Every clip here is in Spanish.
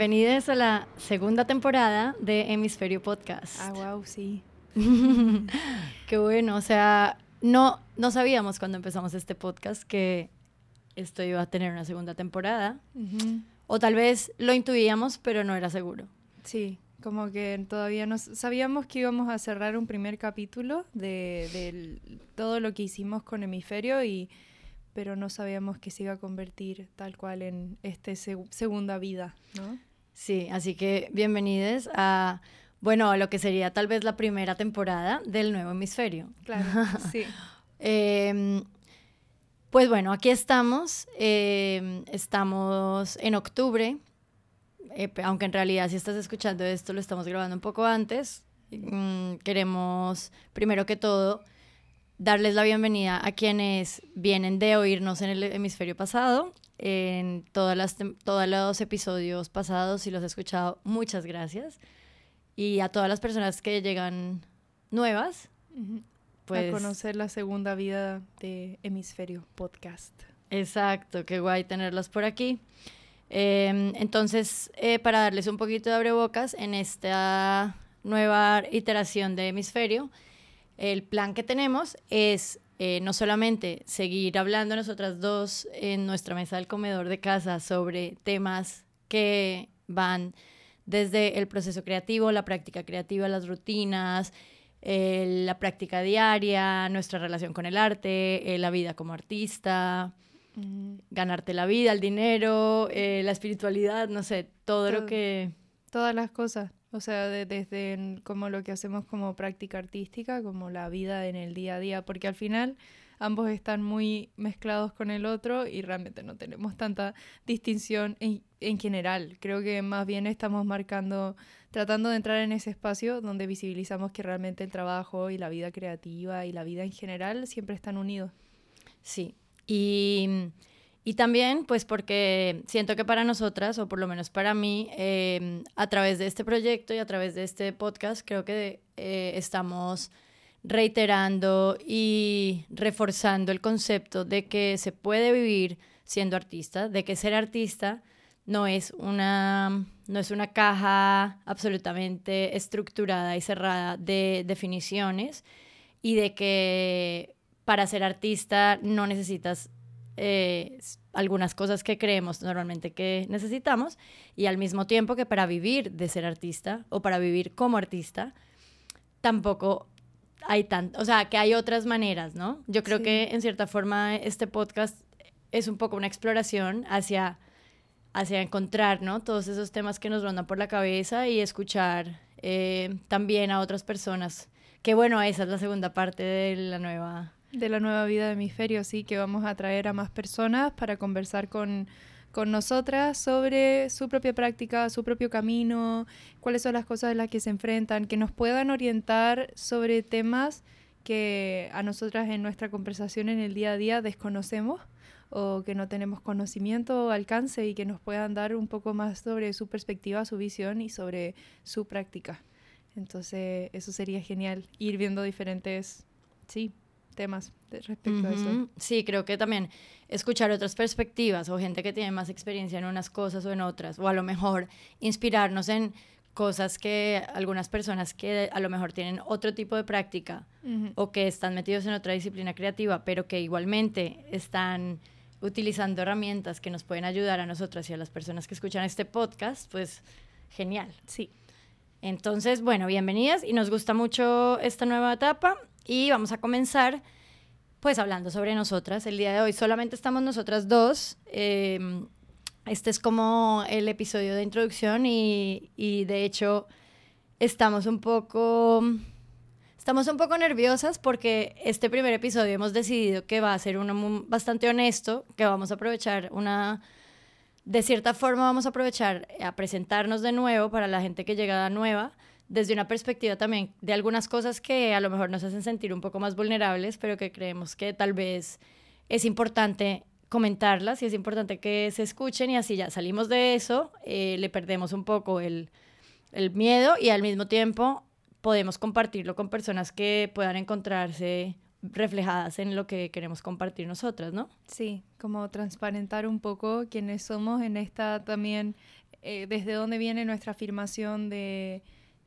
Bienvenidos a la segunda temporada de Hemisferio Podcast. Ah, wow, sí. Qué bueno, o sea, no, no sabíamos cuando empezamos este podcast que esto iba a tener una segunda temporada. O tal vez lo intuíamos, pero no era seguro. Sí, como que todavía no sabíamos que íbamos a cerrar un primer capítulo de, de todo lo que hicimos con Hemisferio y pero no sabíamos que se iba a convertir tal cual en este segunda vida, ¿no? Sí, así que bienvenidos a, bueno, a lo que sería tal vez la primera temporada del nuevo hemisferio. Claro, sí. Em, pues bueno, aquí estamos, em, estamos en octubre, eh, aunque en realidad si estás escuchando esto lo estamos grabando un poco antes. Mm, queremos, primero que todo, darles la bienvenida a quienes vienen de oírnos en el hemisferio pasado, en todas las, todos los episodios pasados, si los he escuchado, muchas gracias. Y a todas las personas que llegan nuevas, pues... A conocer la segunda vida de Hemisferio Podcast. Exacto, qué guay tenerlos por aquí. Em, entonces, eh, para darles un poquito de abrebocas en esta nueva iteración de Hemisferio, el plan que tenemos es eh, no solamente seguir hablando nosotras dos en nuestra mesa del comedor de casa sobre temas que van desde el proceso creativo, la práctica creativa, las rutinas, eh, la práctica diaria, nuestra relación con el arte, eh, la vida como artista, ganarte la vida, el dinero, la espiritualidad, no sé, todo, lo que... Todas las cosas. O sea, desde como lo que hacemos como práctica artística, como la vida en el día a día, porque al final ambos están muy mezclados con el otro y realmente no tenemos tanta distinción en, en general. Creo que más bien estamos marcando, tratando de entrar en ese espacio donde visibilizamos que realmente el trabajo y la vida creativa y la vida en general siempre están unidos. Sí, y y también, pues porque siento que para nosotras, o por lo menos para mí, em, a través de este proyecto y a través de este podcast, creo que eh, estamos reiterando y reforzando el concepto de que se puede vivir siendo artista, de que ser artista no es una, no es una caja absolutamente estructurada y cerrada de definiciones y de que para ser artista no necesitas eh, algunas cosas que creemos normalmente que necesitamos y al mismo tiempo que para vivir de ser artista o para vivir como artista, tampoco hay tanto, o sea, que hay otras maneras, ¿no? Yo creo que en cierta forma este podcast es un poco una exploración hacia, hacia encontrar, ¿no? Todos esos temas que nos rondan por la cabeza y escuchar eh, también a otras personas. Que bueno, esa es la segunda parte de la nueva de la nueva vida de hemisferio, sí, que vamos a traer a más personas para conversar con, con nosotras sobre su propia práctica, su propio camino, cuáles son las cosas en las que se enfrentan, que nos puedan orientar sobre temas que a nosotras en nuestra conversación en el día a día desconocemos o que no tenemos conocimiento o alcance y que nos puedan dar un poco más sobre su perspectiva, su visión y sobre su práctica. Entonces, eso sería genial, ir viendo diferentes, sí, temas respecto a eso. Sí, creo que también escuchar otras perspectivas o gente que tiene más experiencia en unas cosas o en otras, o a lo mejor inspirarnos en cosas que algunas personas que a lo mejor tienen otro tipo de práctica o que están metidos en otra disciplina creativa, pero que igualmente están utilizando herramientas que nos pueden ayudar a nosotras y a las personas que escuchan este podcast, pues genial. Sí. Entonces, bueno, bienvenidas y nos gusta mucho esta nueva etapa y vamos a comenzar pues hablando sobre nosotras. El día de hoy solamente estamos nosotras dos. Em, este es como el episodio de introducción y, y, de hecho estamos un poco... Estamos un poco nerviosas porque este primer episodio hemos decidido que va a ser uno bastante honesto, que vamos a aprovechar una de cierta forma vamos a aprovechar a presentarnos de nuevo para la gente que llega nueva, desde una perspectiva también de algunas cosas que a lo mejor nos hacen sentir un poco más vulnerables, pero que creemos que tal vez es importante comentarlas y es importante que se escuchen y así ya salimos de eso, eh, le perdemos un poco el, el miedo y al mismo tiempo podemos compartirlo con personas que puedan encontrarse reflejadas en lo que queremos compartir nosotras, ¿no? Sí, como transparentar un poco quiénes somos en esta también, eh, desde dónde viene nuestra afirmación de,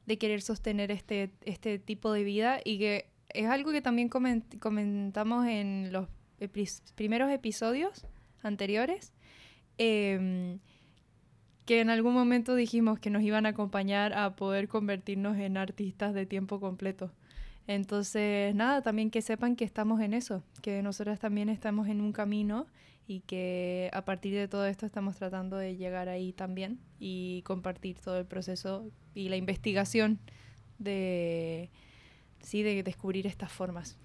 de, querer sostener este, este tipo de vida y que es algo que también comentamos en los primeros episodios anteriores. Eh, que en algún momento dijimos que nos iban a acompañar a poder convertirnos en artistas de tiempo completo. Entonces, nada, también que sepan que estamos en eso, que nosotras también estamos en un camino y que a partir de todo esto estamos tratando de llegar ahí también y compartir todo el proceso y la investigación de, sí, de descubrir estas formas.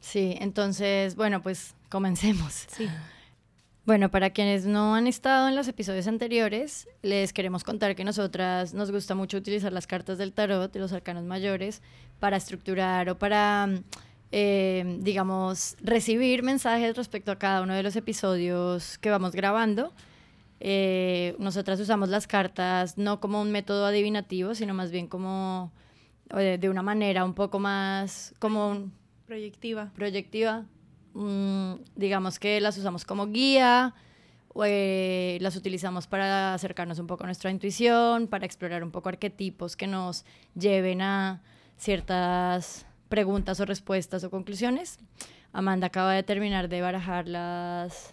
Sí, entonces, bueno, pues comencemos. Sí. Bueno, para quienes no han estado en los episodios anteriores, les queremos contar que nosotras nos gusta mucho utilizar las cartas del tarot y los arcanos mayores para estructurar o para, eh, digamos, recibir mensajes respecto a cada uno de los episodios que vamos grabando. Eh, nosotras usamos las cartas no como un método adivinativo, sino más bien como de una manera un poco más como proyectiva. Proyectiva, Mm, digamos que las usamos como guía, eh, las utilizamos para acercarnos un poco a nuestra intuición, para explorar un poco arquetipos que nos lleven a ciertas preguntas o respuestas o conclusiones. Amanda acaba de terminar de barajar las,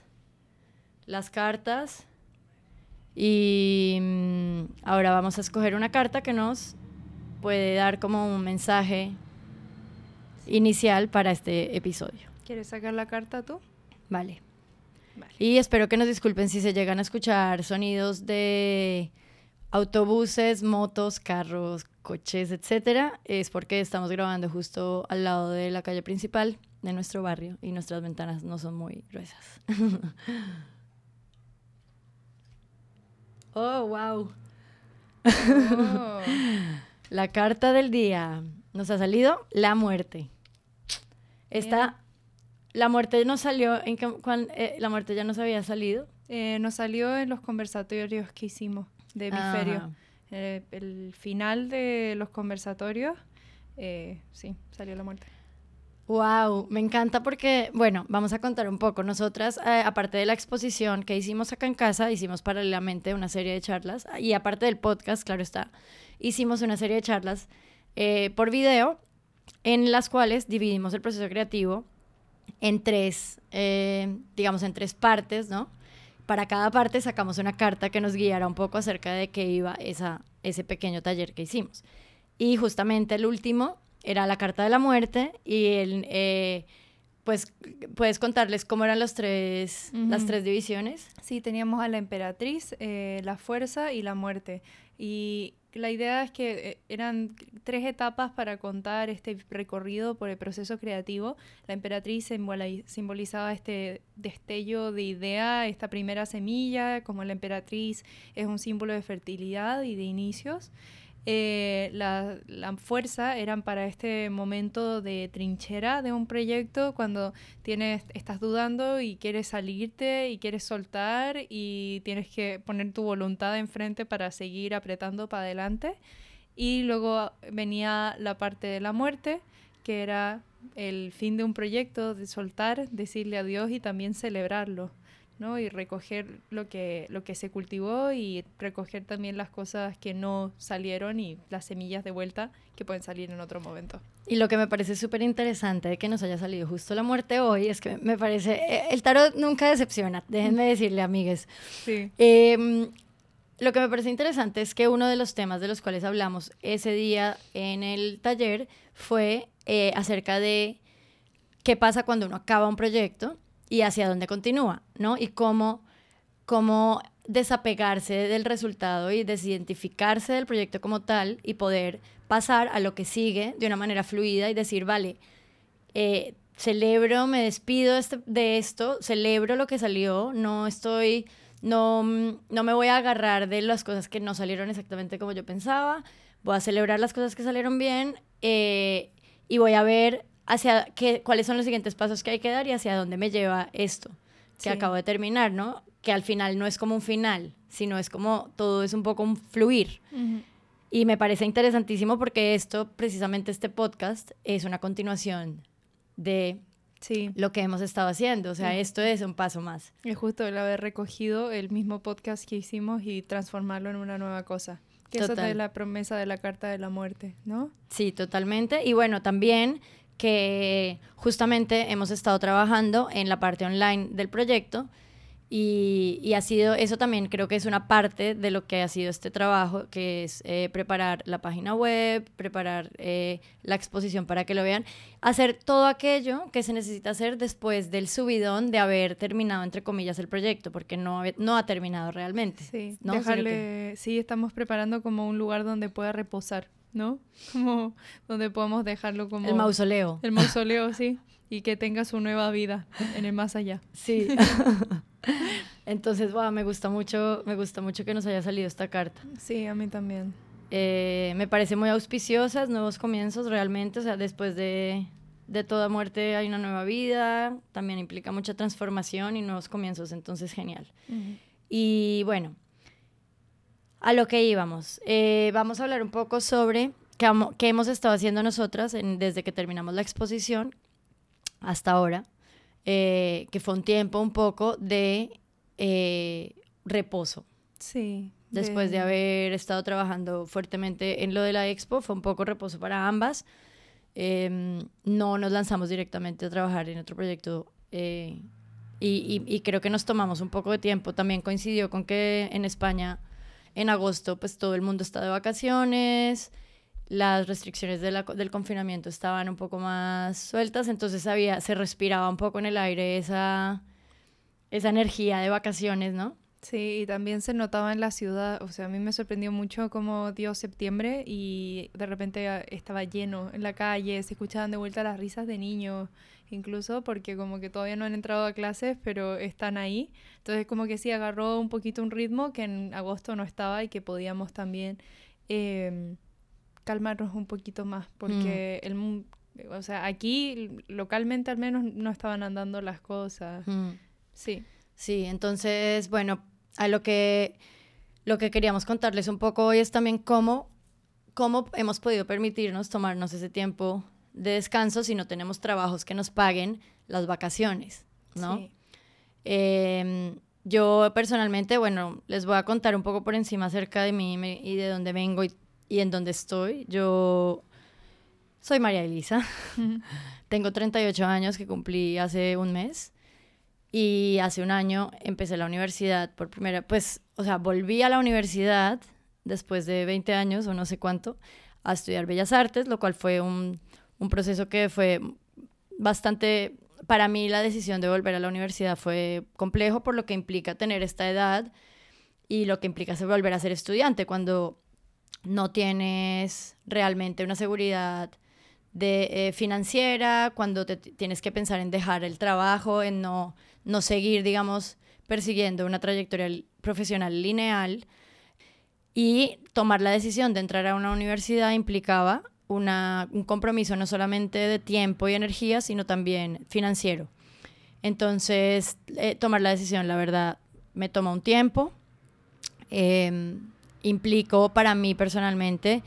las cartas y mm, ahora vamos a escoger una carta que nos puede dar como un mensaje inicial para este episodio. ¿Quieres sacar la carta tú? Vale. Y espero que nos disculpen si se llegan a escuchar sonidos de autobuses, motos, carros, coches, etcétera. Es porque estamos grabando justo al lado de la calle principal de nuestro barrio y nuestras ventanas no son muy gruesas. oh, wow. Oh. la carta del día nos ha salido la muerte. Esta la muerte no salió, en que, eh, la muerte ya nos había salido. Eh, nos salió en los conversatorios que hicimos de hemisferio. Eh, el final de los conversatorios, sí, salió la muerte. Wow, me encanta porque, bueno, vamos a contar un poco. Nosotras, aparte de la exposición que hicimos acá en casa, hicimos paralelamente una serie de charlas y aparte del podcast, claro está, hicimos una serie de charlas por video en las cuales dividimos el proceso creativo en tres, eh, digamos, en tres partes, ¿no? Para cada parte sacamos una carta que nos guiara un poco acerca de qué iba esa, ese pequeño taller que hicimos. Y justamente el último era la carta de la muerte y el, eh, pues puedes contarles cómo eran los tres, las tres divisiones. Sí, teníamos a la emperatriz, eh, la fuerza y la muerte. Y la idea es que eh, eran tres etapas para contar este recorrido por el proceso creativo. La emperatriz simbolizaba este destello de idea, esta primera semilla, como la emperatriz es un símbolo de fertilidad y de inicios. Eh, la, la, fuerza eran para este momento de trinchera de un proyecto cuando tienes, estás dudando y quieres salirte y quieres soltar y tienes que poner tu voluntad enfrente para seguir apretando para adelante. Y luego venía la parte de la muerte, que era el fin de un proyecto, de soltar, decirle adiós y también celebrarlo. ¿No? Y recoger lo que, lo que se cultivó y recoger también las cosas que no salieron y las semillas de vuelta que pueden salir en otro momento. Y lo que me parece súper interesante de que nos haya salido justo la muerte hoy es que me parece, eh, el tarot nunca decepciona, déjenme decirle, amigues. Sí. Em, lo que me parece interesante es que uno de los temas de los cuales hablamos ese día en el taller fue eh, acerca de qué pasa cuando uno acaba un proyecto y hacia dónde continúa, ¿no? Y cómo, cómo desapegarse del resultado y desidentificarse del proyecto como tal y poder pasar a lo que sigue de una manera fluida y decir, vale, eh, celebro, me despido este, de esto, celebro lo que salió, no estoy no, no me voy a agarrar de las cosas que no salieron exactamente como yo pensaba, voy a celebrar las cosas que salieron bien eh, y voy a ver hacia qué, cuáles son los siguientes pasos que hay que dar y hacia dónde me lleva esto que acabo de terminar, ¿no? Que al final no es como un final, sino es como todo es un poco un fluir. Y me parece interesantísimo porque esto, precisamente este podcast, es una continuación de sí. lo que hemos estado haciendo. O sea, esto es un paso más. Es justo el haber recogido el mismo podcast que hicimos y transformarlo en una nueva cosa. Que eso es la promesa de la Carta de la Muerte, ¿no? Sí, totalmente. Y bueno, también que justamente hemos estado trabajando en la parte online del proyecto y, ha sido, eso también creo que es una parte de lo que ha sido este trabajo, que es eh, preparar la página web, preparar eh, la exposición para que lo vean, hacer todo aquello que se necesita hacer después del subidón de haber terminado, entre comillas, el proyecto, porque no, no ha terminado realmente. Sí, dejarle, sí, estamos preparando como un lugar donde pueda reposar. ¿No? Como donde podemos dejarlo como... El mausoleo. El mausoleo, sí. Y que tenga su nueva vida en el más allá. Sí. Entonces, wow, me gusta mucho, me gusta mucho que nos haya salido esta carta. Sí, a mí también. Eh, me parece muy auspiciosas, nuevos comienzos realmente, o sea, después de, de toda muerte hay una nueva vida, también implica mucha transformación y nuevos comienzos, entonces genial. Y bueno, a lo que íbamos. Eh, vamos a hablar un poco sobre qué, hemos estado haciendo nosotras desde que terminamos la exposición hasta ahora, eh, que fue un tiempo un poco de eh, reposo. Sí. Después de... haber estado trabajando fuertemente en lo de la expo, fue un poco reposo para ambas. Em, no nos lanzamos directamente a trabajar en otro proyecto y, y, creo que nos tomamos un poco de tiempo. También coincidió con que en España en agosto pues todo el mundo está de vacaciones, las restricciones del confinamiento estaban un poco más sueltas, entonces había, se respiraba un poco en el aire esa, esa energía de vacaciones, ¿no? Sí, y también se notaba en la ciudad, o sea, a mí me sorprendió mucho cómo dio septiembre y de repente ah, estaba lleno en la calle, se escuchaban de vuelta las risas de niños, incluso porque como que todavía no han entrado a clases, pero están ahí. Entonces como que sí agarró un poquito un ritmo que en agosto no estaba y que podíamos también em, calmarnos un poquito más, porque mm. el o sea, aquí localmente al menos no estaban andando las cosas. Mm. Sí. Sí, entonces, bueno, a lo que, lo que queríamos contarles un poco hoy es también cómo, cómo hemos podido permitirnos tomarnos ese tiempo de descanso si no tenemos trabajos que nos paguen las vacaciones, ¿no? Em, yo personalmente, bueno, les voy a contar un poco por encima acerca de mí y de dónde vengo y, en dónde estoy. Yo soy María Elisa, tengo 38 años que cumplí hace un mes y hace un año empecé la universidad por primera, pues, o sea, volví a la universidad después de 20 años o no sé cuánto a estudiar Bellas Artes, lo cual fue un, un proceso que fue bastante, para mí la decisión de volver a la universidad fue complejo por lo que implica tener esta edad y lo que implica volver a ser estudiante cuando no tienes realmente una seguridad eh, financiera, cuando te tienes que pensar en dejar el trabajo, en no no seguir, digamos, persiguiendo una trayectoria profesional lineal. Y tomar la decisión de entrar a una universidad implicaba un compromiso no solamente de tiempo y energía, sino también financiero. Entonces, eh, tomar la decisión, la verdad, me toma un tiempo. Eh, para mí personalmente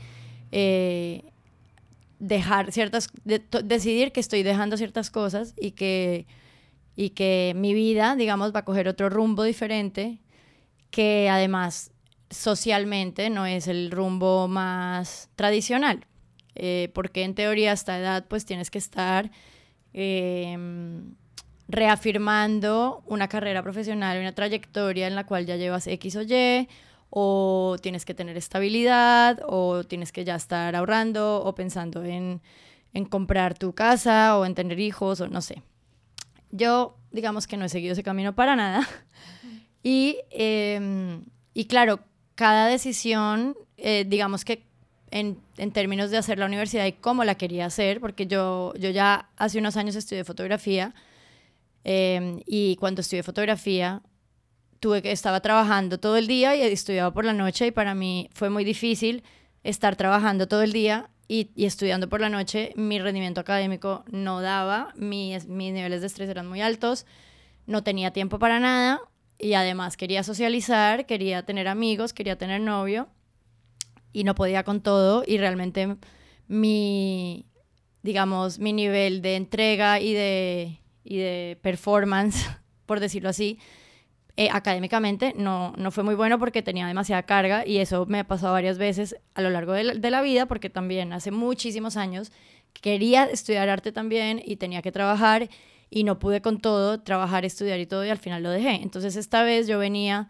eh, dejar ciertas, decidir que estoy dejando ciertas cosas y que y que mi vida, digamos, va a coger otro rumbo diferente, que además socialmente no es el rumbo más tradicional, eh, porque en teoría a esta edad pues tienes que estar em, reafirmando una carrera profesional, una trayectoria en la cual ya llevas X o Y, o tienes que tener estabilidad, o tienes que ya estar ahorrando, o pensando en, en comprar tu casa, o en tener hijos, o no sé. Yo, digamos que no he seguido ese camino para nada. Y, em, y claro, cada decisión, eh, digamos que en, en, términos de hacer la universidad y cómo la quería hacer, porque yo, yo ya hace unos años estudié fotografía em, y cuando estudié fotografía tuve que estaba trabajando todo el día y estudiaba por la noche y para mí fue muy difícil estar trabajando todo el día y, estudiando por la noche. Mi rendimiento académico no daba, mis, mis niveles de estrés eran muy altos, no tenía tiempo para nada y además quería socializar, quería tener amigos, quería tener novio y no podía con todo y realmente mi, digamos, mi nivel de entrega y de, y de performance, por decirlo así, eh, académicamente no, no fue muy bueno porque tenía demasiada carga y eso me ha pasado varias veces a lo largo de la, de la vida porque también hace muchísimos años quería estudiar arte también y tenía que trabajar y no pude con todo, trabajar, estudiar y todo y al final lo dejé. Entonces esta vez yo venía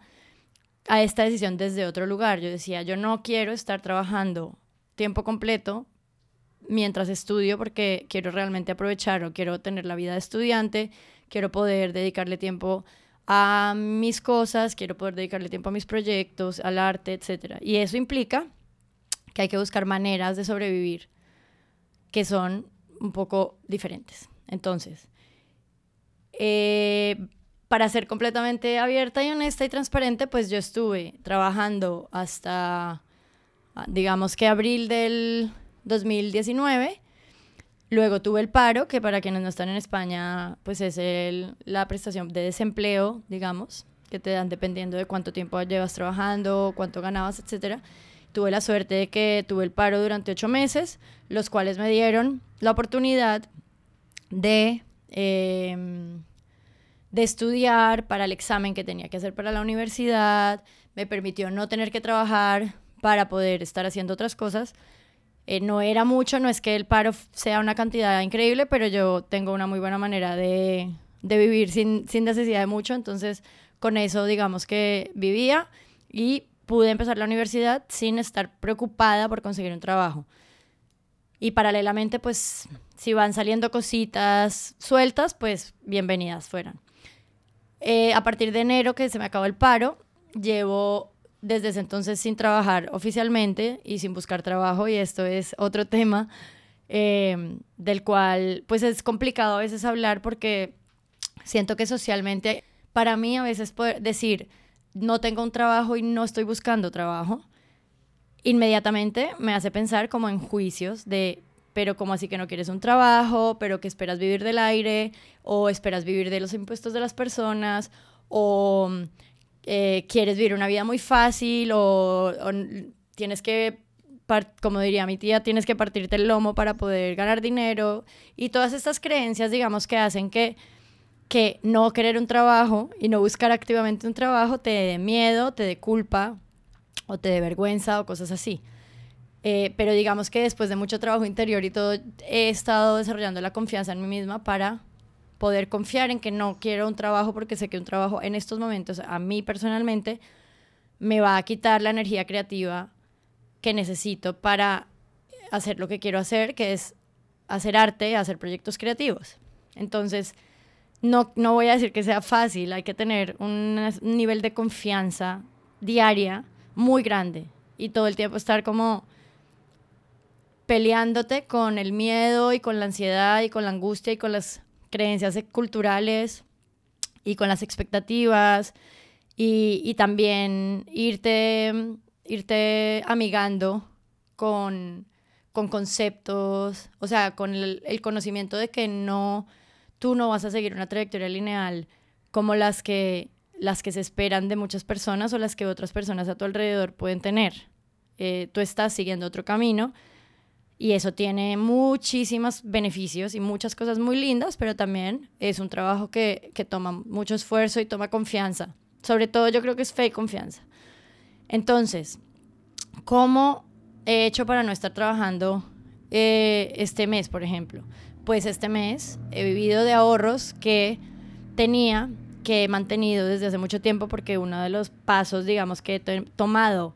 a esta decisión desde otro lugar. Yo decía, yo no quiero estar trabajando tiempo completo mientras estudio porque quiero realmente aprovechar o quiero tener la vida de estudiante, quiero poder dedicarle tiempo a mis cosas, quiero poder dedicarle tiempo a mis proyectos, al arte, etc. Y eso implica que hay que buscar maneras de sobrevivir que son un poco diferentes. Entonces, eh, para ser completamente abierta y honesta y transparente, pues yo estuve trabajando hasta, digamos que abril del 2019 Luego tuve el paro, que para quienes no están en España, pues es el, la prestación de desempleo, digamos, que te dan dependiendo de cuánto tiempo llevas trabajando, cuánto ganabas, etc. Tuve la suerte de que tuve el paro durante ocho meses, los cuales me dieron la oportunidad de, em, de estudiar para el examen que tenía que hacer para la universidad, me permitió no tener que trabajar para poder estar haciendo otras cosas eh, no era mucho, no es que el paro sea una cantidad increíble, pero yo tengo una muy buena manera de, de vivir sin, sin necesidad de mucho, entonces con eso digamos que vivía y pude empezar la universidad sin estar preocupada por conseguir un trabajo. Y paralelamente, pues, si van saliendo cositas sueltas, pues bienvenidas fueran. Eh, a partir de enero, que se me acabó el paro, llevo desde ese entonces sin trabajar oficialmente y sin buscar trabajo y esto es otro tema em, del cual pues es complicado a veces hablar porque siento que socialmente para mí a veces poder decir no tengo un trabajo y no estoy buscando trabajo inmediatamente me hace pensar como en juicios de pero como así que no quieres un trabajo, pero que esperas vivir del aire o esperas vivir de los impuestos de las personas o eh, quieres vivir una vida muy fácil o, tienes que, como diría mi tía, tienes que partirte el lomo para poder ganar dinero y todas estas creencias, digamos, que hacen que, que no querer un trabajo y no buscar activamente un trabajo te dé miedo, te dé culpa o te dé vergüenza o cosas así. Eh, pero digamos que después de mucho trabajo interior y todo, he estado desarrollando la confianza en mí misma para poder confiar en que no quiero un trabajo porque sé que un trabajo en estos momentos, a mí personalmente, me va a quitar la energía creativa que necesito para hacer lo que quiero hacer, que es hacer arte, hacer proyectos creativos. Entonces, no, no voy a decir que sea fácil, hay que tener un nivel de confianza diaria muy grande y todo el tiempo estar como peleándote con el miedo y con la ansiedad y con la angustia y con las creencias culturales y con las expectativas y, también irte, irte amigando con, con conceptos, o sea, con el, conocimiento de que no, tú no vas a seguir una trayectoria lineal como las que, las que se esperan de muchas personas o las que otras personas a tu alrededor pueden tener. Eh, tú estás siguiendo otro camino y eso tiene muchísimos beneficios y muchas cosas muy lindas, pero también es un trabajo que, que toma mucho esfuerzo y toma confianza. Sobre todo yo creo que es fe y confianza. Entonces, ¿cómo he hecho para no estar trabajando eh, este mes, por ejemplo? Pues este mes he vivido de ahorros que tenía, que he mantenido desde hace mucho tiempo, porque uno de los pasos, digamos, que he tomado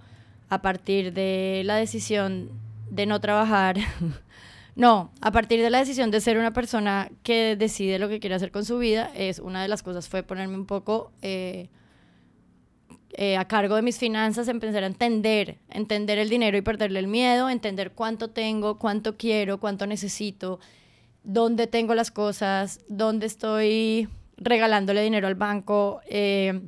a partir de la decisión de no trabajar. no, a partir de la decisión de ser una persona que decide lo que quiere hacer con su vida, es una de las cosas fue ponerme un poco eh, eh, a cargo de mis finanzas, empezar a entender, entender el dinero y perderle el miedo, entender cuánto tengo, cuánto quiero, cuánto necesito, dónde tengo las cosas, dónde estoy regalándole dinero al banco. Eh,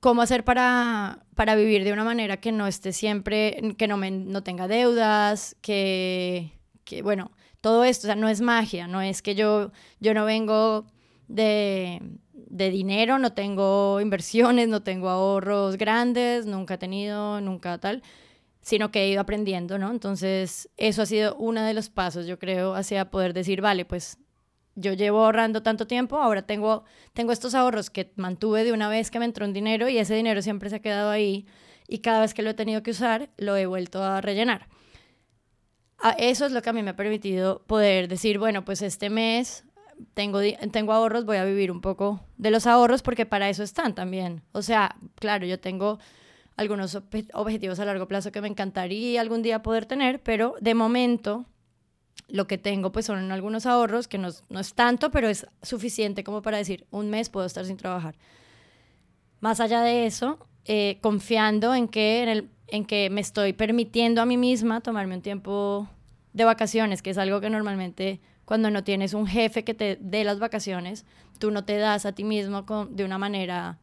cómo hacer para, para vivir de una manera que no esté siempre, que no, me, no tenga deudas, que, que, bueno, todo esto, o sea, no es magia, no es que yo, yo no vengo de, de dinero, no tengo inversiones, no tengo ahorros grandes, nunca he tenido, nunca tal, sino que he ido aprendiendo, ¿no? Entonces, eso ha sido uno de los pasos, yo creo, hacia poder decir, vale, pues yo llevo ahorrando tanto tiempo, ahora tengo, tengo estos ahorros que mantuve de una vez que me entró un dinero y ese dinero siempre se ha quedado ahí y cada vez que lo he tenido que usar, lo he vuelto a rellenar. Eso es lo que a mí me ha permitido poder decir, bueno, pues este mes tengo, tengo ahorros, voy a vivir un poco de los ahorros porque para eso están también. O sea, claro, yo tengo algunos objetivos a largo plazo que me encantaría algún día poder tener, pero de momento lo que tengo pues son algunos ahorros que no, no, es tanto, pero es suficiente como para decir, un mes puedo estar sin trabajar. Más allá de eso, eh, confiando en que, en, el, en que me estoy permitiendo a mí misma tomarme un tiempo de vacaciones, que es algo que normalmente cuando no tienes un jefe que te dé las vacaciones, tú no te das a ti mismo con, de una manera,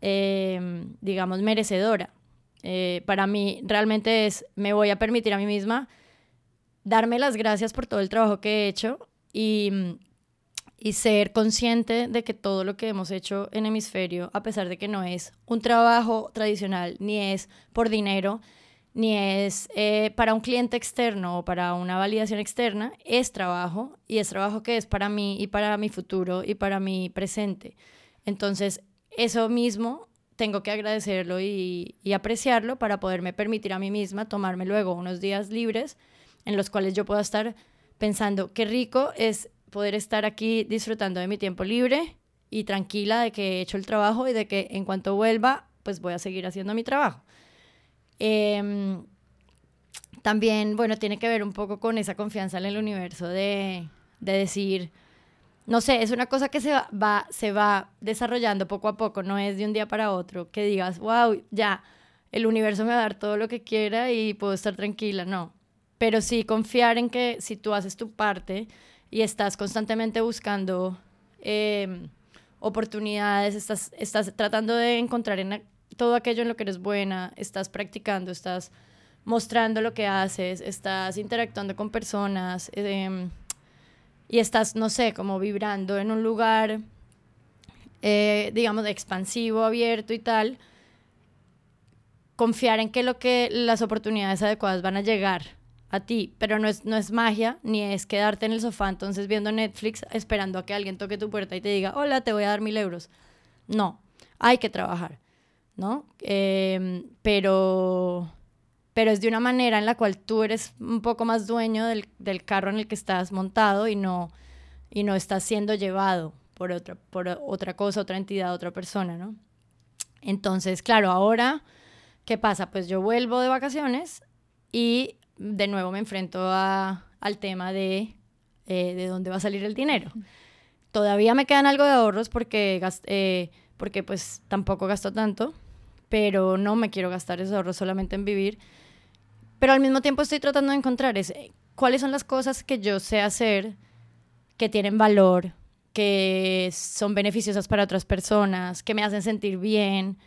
eh, digamos, merecedora. Eh, para mí realmente es, me voy a permitir a mí misma darme las gracias por todo el trabajo que he hecho y, y ser consciente de que todo lo que hemos hecho en hemisferio, a pesar de que no es un trabajo tradicional, ni es por dinero, ni es eh, para un cliente externo o para una validación externa, es trabajo y es trabajo que es para mí y para mi futuro y para mi presente. Entonces, eso mismo tengo que agradecerlo y, y apreciarlo para poderme permitir a mí misma tomarme luego unos días libres en los cuales yo pueda estar pensando qué rico es poder estar aquí disfrutando de mi tiempo libre y tranquila de que he hecho el trabajo y de que en cuanto vuelva, pues voy a seguir haciendo mi trabajo. Em, también, bueno, tiene que ver un poco con esa confianza en el universo de, de decir, no sé, es una cosa que se va, se va desarrollando poco a poco, no es de un día para otro, que digas, wow, ya, el universo me va a dar todo lo que quiera y puedo estar tranquila, no pero sí confiar en que si tú haces tu parte y estás constantemente buscando em, oportunidades, estás, estás tratando de encontrar en todo aquello en lo que eres buena, estás practicando, estás mostrando lo que haces, estás interactuando con personas em, y estás, no sé, como vibrando en un lugar, eh, digamos, expansivo, abierto y tal, confiar en que, lo que las oportunidades adecuadas van a llegar a ti, pero no es, no es magia, ni es quedarte en el sofá entonces viendo Netflix esperando a que alguien toque tu puerta y te diga, hola, te voy a dar mil euros. No, hay que trabajar, ¿no? Em, pero, pero es de una manera en la cual tú eres un poco más dueño del, del, carro en el que estás montado y no, y no estás siendo llevado por otra, por otra cosa, otra entidad, otra persona, ¿no? Entonces, claro, ahora, ¿qué pasa? Pues yo vuelvo de vacaciones y de nuevo me enfrento a, al tema de, eh, de dónde va a salir el dinero. Todavía me quedan algo de ahorros porque, eh, porque pues tampoco gasto tanto, pero no me quiero gastar esos ahorros solamente en vivir. Pero al mismo tiempo estoy tratando de encontrar ese, cuáles son las cosas que yo sé hacer, que tienen valor, que son beneficiosas para otras personas, que me hacen sentir bien,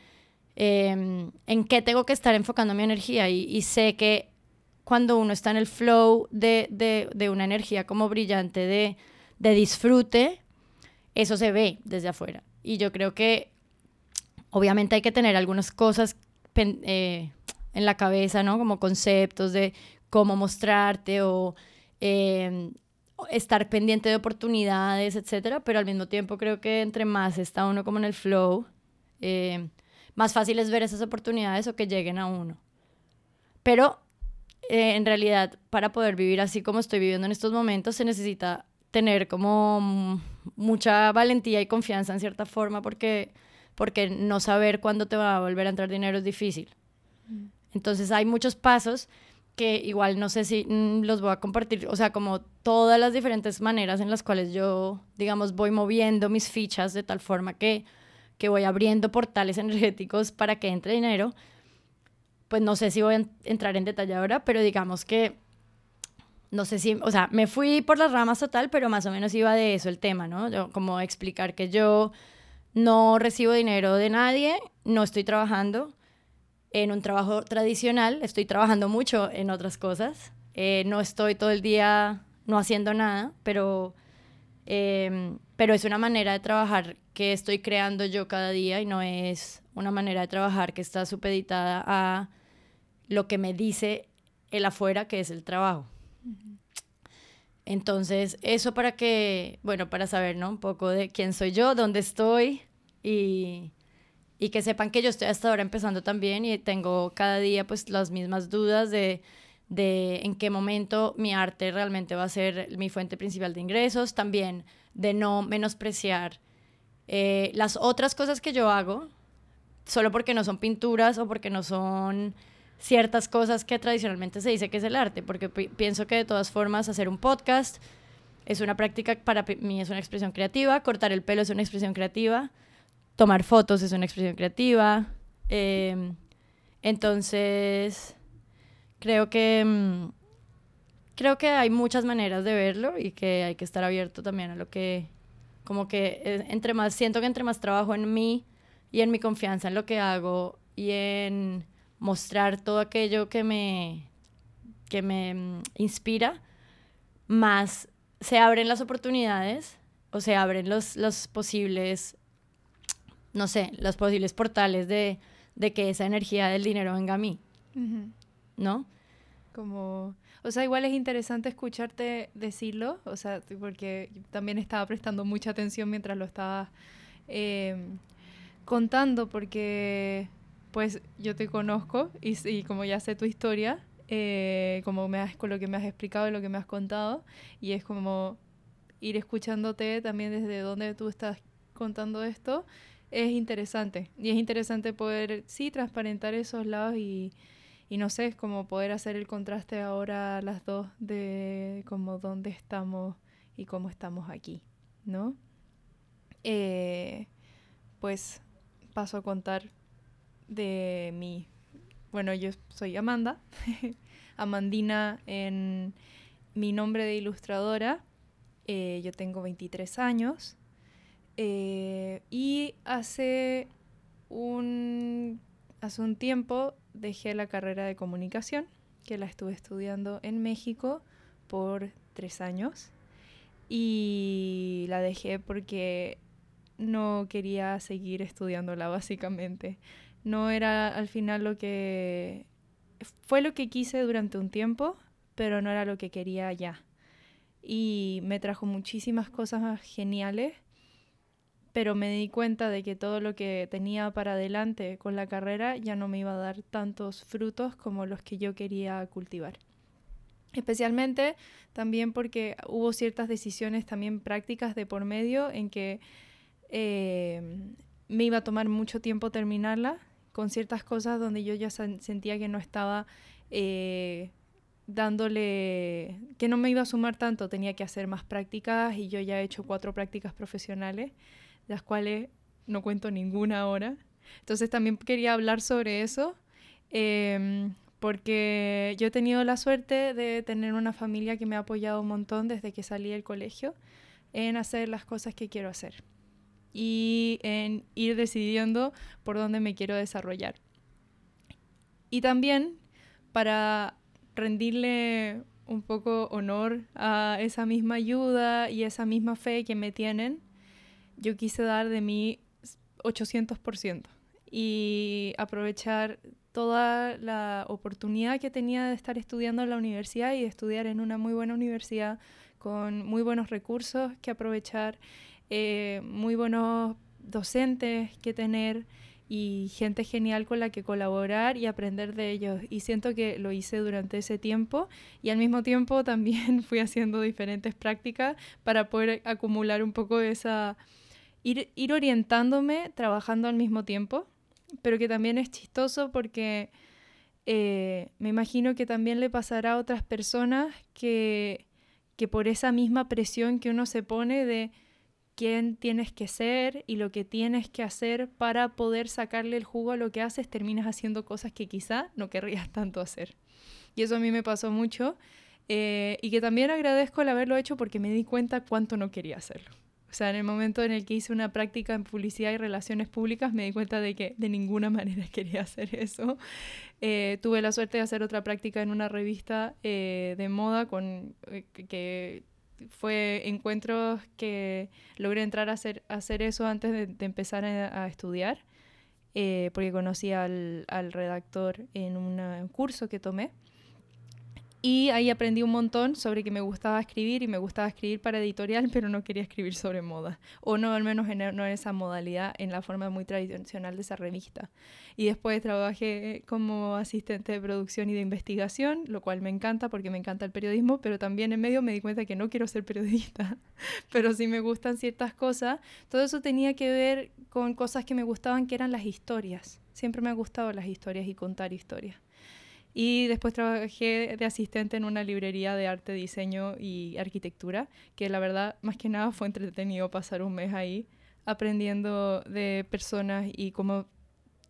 em, en qué tengo que estar enfocando mi energía y, y sé que cuando uno está en el flow de, de, de una energía como brillante de, de disfrute, eso se ve desde afuera. Y yo creo que obviamente hay que tener algunas cosas eh, en la cabeza, ¿no? Como conceptos de cómo mostrarte o eh, estar pendiente de oportunidades, etcétera, pero al mismo tiempo creo que entre más está uno como en el flow, eh, más fácil es ver esas oportunidades o que lleguen a uno. Pero eh, en realidad para poder vivir así como estoy viviendo en estos momentos se necesita tener como mucha valentía y confianza en cierta forma porque, porque no saber cuándo te va a volver a entrar dinero es difícil. Mm. Entonces hay muchos pasos que igual no sé si mm, los voy a compartir, o sea, como todas las diferentes maneras en las cuales yo, digamos, voy moviendo mis fichas de tal forma que, que voy abriendo portales energéticos para que entre dinero, pues no sé si voy a entrar en detalle ahora, pero digamos que, no sé si, o sea, me fui por las ramas total, pero más o menos iba de eso el tema, ¿no? Yo, como explicar que yo no recibo dinero de nadie, no estoy trabajando en un trabajo tradicional, estoy trabajando mucho en otras cosas, eh, no estoy todo el día no haciendo nada, pero, em, pero es una manera de trabajar que estoy creando yo cada día y no es una manera de trabajar que está supeditada a lo que me dice el afuera, que es el trabajo. Entonces, eso para que, bueno, para saber, ¿no? Un poco de quién soy yo, dónde estoy y, y que sepan que yo estoy hasta ahora empezando también y tengo cada día pues las mismas dudas de, de en qué momento mi arte realmente va a ser mi fuente principal de ingresos, también de no menospreciar eh, las otras cosas que yo hago, solo porque no son pinturas o porque no son ciertas cosas que tradicionalmente se dice que es el arte, porque pienso que de todas formas hacer un podcast es una práctica, para mí es una expresión creativa, cortar el pelo es una expresión creativa, tomar fotos es una expresión creativa, em, entonces creo que... Mm, creo que hay muchas maneras de verlo y que hay que estar abierto también a lo que, como que eh, entre más, siento que entre más trabajo en mí y en mi confianza en lo que hago y en mostrar todo aquello que me, que me mm, inspira, más se abren las oportunidades o se abren los, los posibles, no sé, los posibles portales de, de que esa energía del dinero venga a mí. ¿No? Como, o sea, igual es interesante escucharte decirlo, o sea, porque también estaba prestando mucha atención mientras lo estaba eh, contando, porque pues yo te conozco y, como ya sé tu historia, eh, como me has, con lo que me has explicado y lo que me has contado, y es como ir escuchándote también desde donde tú estás contando esto, es interesante. Y es interesante poder, sí, transparentar esos lados y, no sé, es como poder hacer el contraste ahora las dos de como dónde estamos y cómo estamos aquí, ¿no? Eh, pues paso a contar de mi... Bueno, yo soy Amanda, Amandina en mi nombre de ilustradora. Eh, yo tengo 23 años eh, y hace un, hace un tiempo dejé la carrera de comunicación, que la estuve estudiando en México por tres años. Y la dejé porque no quería seguir estudiándola básicamente no era al final lo que... Fue lo que quise durante un tiempo, pero no era lo que quería ya. Y me trajo muchísimas cosas geniales, pero me di cuenta de que todo lo que tenía para adelante con la carrera ya no me iba a dar tantos frutos como los que yo quería cultivar. Especialmente también porque hubo ciertas decisiones también prácticas de por medio en que eh, me iba a tomar mucho tiempo terminarla con ciertas cosas donde yo ya sentía que no estaba eh, dándole, que no me iba a sumar tanto, tenía que hacer más prácticas y yo ya he hecho cuatro prácticas profesionales, las cuales no cuento ninguna ahora. Entonces también quería hablar sobre eso, em, porque yo he tenido la suerte de tener una familia que me ha apoyado un montón desde que salí del colegio en hacer las cosas que quiero hacer y en ir decidiendo por dónde me quiero desarrollar. Y también para rendirle un poco honor a esa misma ayuda y esa misma fe que me tienen, yo quise dar de mí 800% y aprovechar toda la oportunidad que tenía de estar estudiando en la universidad y de estudiar en una muy buena universidad con muy buenos recursos que aprovechar eh, muy buenos docentes que tener y gente genial con la que colaborar y aprender de ellos. Y siento que lo hice durante ese tiempo y al mismo tiempo también fui haciendo diferentes prácticas para poder acumular un poco esa... Ir, ir orientándome trabajando al mismo tiempo, pero que también es chistoso porque eh, me imagino que también le pasará a otras personas que, que por esa misma presión que uno se pone de quién tienes que ser y lo que tienes que hacer para poder sacarle el jugo a lo que haces, terminas haciendo cosas que quizá no querrías tanto hacer. Y eso a mí me pasó mucho eh, y que también agradezco el haberlo hecho porque me di cuenta cuánto no quería hacerlo. O sea, en el momento en el que hice una práctica en publicidad y relaciones públicas, me di cuenta de que de ninguna manera quería hacer eso. Eh, tuve la suerte de hacer otra práctica en una revista eh, de moda con, que fue encuentros que logré entrar a hacer, hacer eso antes de, empezar a, estudiar, porque conocí al, al redactor en un curso que tomé. Y ahí aprendí un montón sobre que me gustaba escribir y me gustaba escribir para editorial, pero no quería escribir sobre moda. O no, al menos en, no en esa modalidad, en la forma muy tradicional de esa revista. Y después trabajé como asistente de producción y de investigación, lo cual me encanta porque me encanta el periodismo, pero también en medio me di cuenta que no quiero ser periodista, pero sí me gustan ciertas cosas. Todo eso tenía que ver con cosas que me gustaban, que eran las historias. Siempre me han gustado las historias y contar historias. Y después trabajé de asistente en una librería de arte, diseño y arquitectura, que la verdad, más que nada, fue entretenido pasar un mes ahí aprendiendo de personas y cómo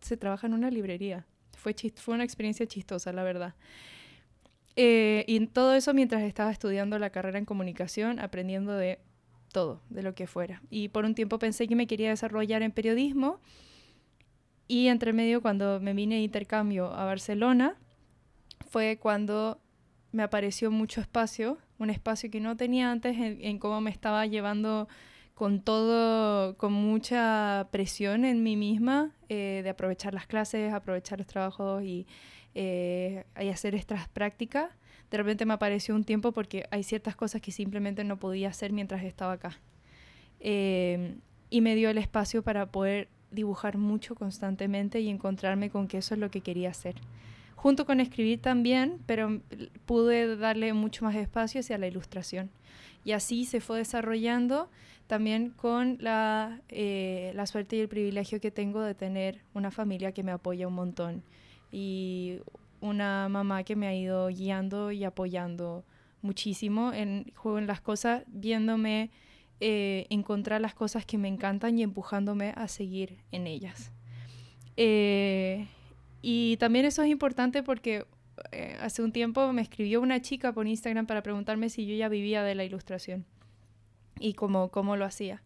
se trabaja en una librería. Fue, fue una experiencia chistosa, la verdad. Eh, y todo eso mientras estaba estudiando la carrera en comunicación, aprendiendo de todo, de lo que fuera. Y por un tiempo pensé que me quería desarrollar en periodismo. Y entre medio, cuando me vine de intercambio a Barcelona, fue cuando me apareció mucho espacio, un espacio que no tenía antes en, cómo me estaba llevando con todo, con mucha presión en mí misma, eh, de aprovechar las clases, aprovechar los trabajos y, eh, hacer estas prácticas. De repente me apareció un tiempo porque hay ciertas cosas que simplemente no podía hacer mientras estaba acá. Eh, y me dio el espacio para poder dibujar mucho constantemente y encontrarme con que eso es lo que quería hacer junto con escribir también, pero pude darle mucho más espacio hacia la ilustración. Y así se fue desarrollando también con la, eh, la suerte y el privilegio que tengo de tener una familia que me apoya un montón y una mamá que me ha ido guiando y apoyando muchísimo en, en las cosas, viéndome eh, encontrar las cosas que me encantan y empujándome a seguir en ellas. Eh, y también eso es importante porque eh, hace un tiempo me escribió una chica por Instagram para preguntarme si yo ya vivía de la ilustración y cómo, cómo lo hacía.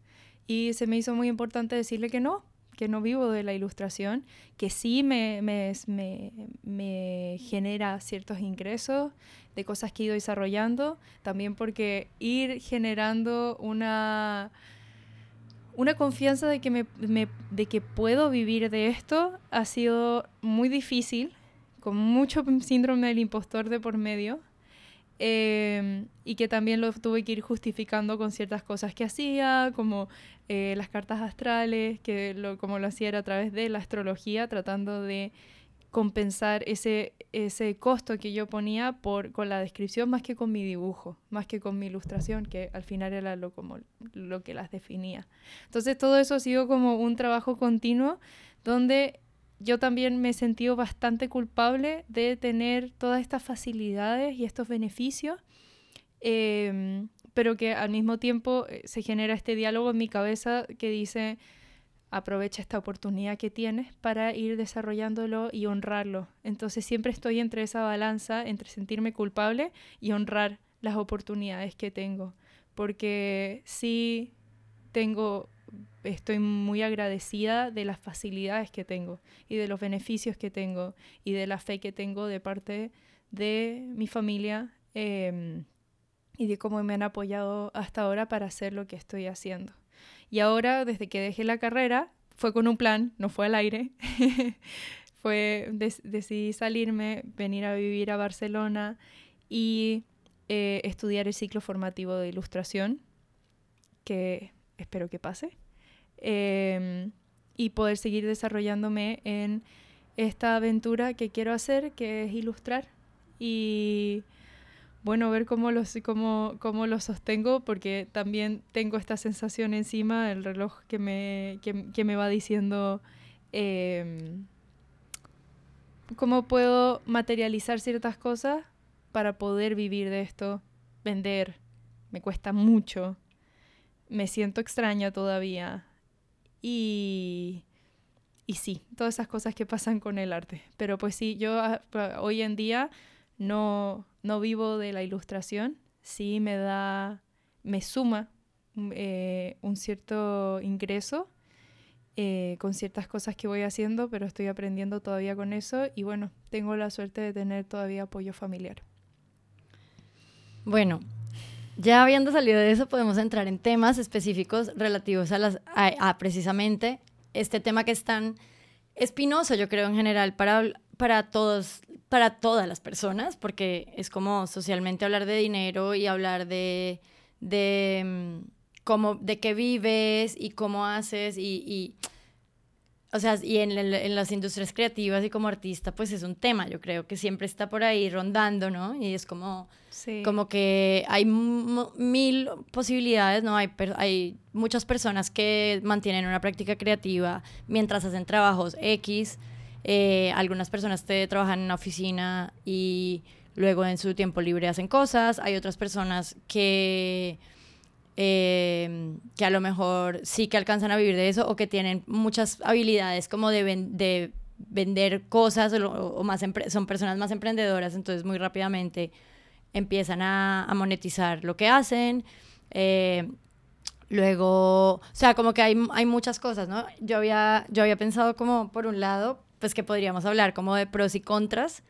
Y se me hizo muy importante decirle que no, que no vivo de la ilustración, que sí me, me, me, me, genera ciertos ingresos de cosas que he ido desarrollando, también porque ir generando una una confianza de que, me, de que puedo vivir de esto ha sido muy difícil, con mucho síndrome del impostor de por medio, em, y que también lo tuve que ir justificando con ciertas cosas que hacía, como eh, las cartas astrales, que como lo hacía a través de la astrología, tratando de compensar ese, ese costo que yo ponía por, con la descripción más que con mi dibujo, más que con mi ilustración, que al final era lo, lo que las definía. Entonces todo eso ha sido como un trabajo continuo donde yo también me he sentido bastante culpable de tener todas estas facilidades y estos beneficios, em, pero que al mismo tiempo eh, se genera este diálogo en mi cabeza que dice, aprovecha esta oportunidad que tienes para ir desarrollándolo y honrarlo. Entonces siempre estoy entre esa balanza, entre sentirme culpable y honrar las oportunidades que tengo. Porque sí tengo, estoy muy agradecida de las facilidades que tengo y de los beneficios que tengo y de la fe que tengo de parte de mi familia em, y de cómo me han apoyado hasta ahora para hacer lo que estoy haciendo. Y ahora, desde que dejé la carrera, fue con un plan, no fue al aire. fue, decidí salirme, venir a vivir a Barcelona y eh, estudiar el ciclo formativo de ilustración, que espero que pase, em, y poder seguir desarrollándome en esta aventura que quiero hacer, que es ilustrar. Y bueno ver cómo lo, cómo, cómo lo sostengo, porque también tengo esta sensación encima, el reloj que me, que, me va diciendo em, cómo puedo materializar ciertas cosas para poder vivir de esto, vender. Me cuesta mucho, me siento extraña todavía. Y, y sí, todas esas cosas que pasan con el arte. Pero pues sí, yo ah, hoy en día no, no vivo de la ilustración, sí me da, me suma mm, eh, un cierto ingreso eh, con ciertas cosas que voy haciendo, pero estoy aprendiendo todavía con eso y bueno, tengo la suerte de tener todavía apoyo familiar. Bueno, ya habiendo salido de eso, podemos entrar en temas específicos relativos a, las, a, precisamente este tema que es tan espinoso, yo creo, en general, para, para, todos, para todas las personas, porque es como socialmente hablar de dinero y hablar de, de, mm, cómo, de qué vives y cómo haces y o sea, y en, en, las industrias creativas y como artista, pues es un tema, yo creo que siempre está por ahí rondando, ¿no? Y es como, como que hay mil posibilidades, ¿no? Hay, hay muchas personas que mantienen una práctica creativa mientras hacen trabajos X, eh, algunas personas trabajan en una oficina y luego en su tiempo libre hacen cosas, hay otras personas que eh, que a lo mejor sí que alcanzan a vivir de eso o que tienen muchas habilidades como de, de vender cosas o, más son personas más emprendedoras, entonces muy rápidamente empiezan a, monetizar lo que hacen. Eh, luego, o sea, como que hay, hay muchas cosas, ¿no? Yo había, yo había pensado como, por un lado, pues que podríamos hablar como de pros y contras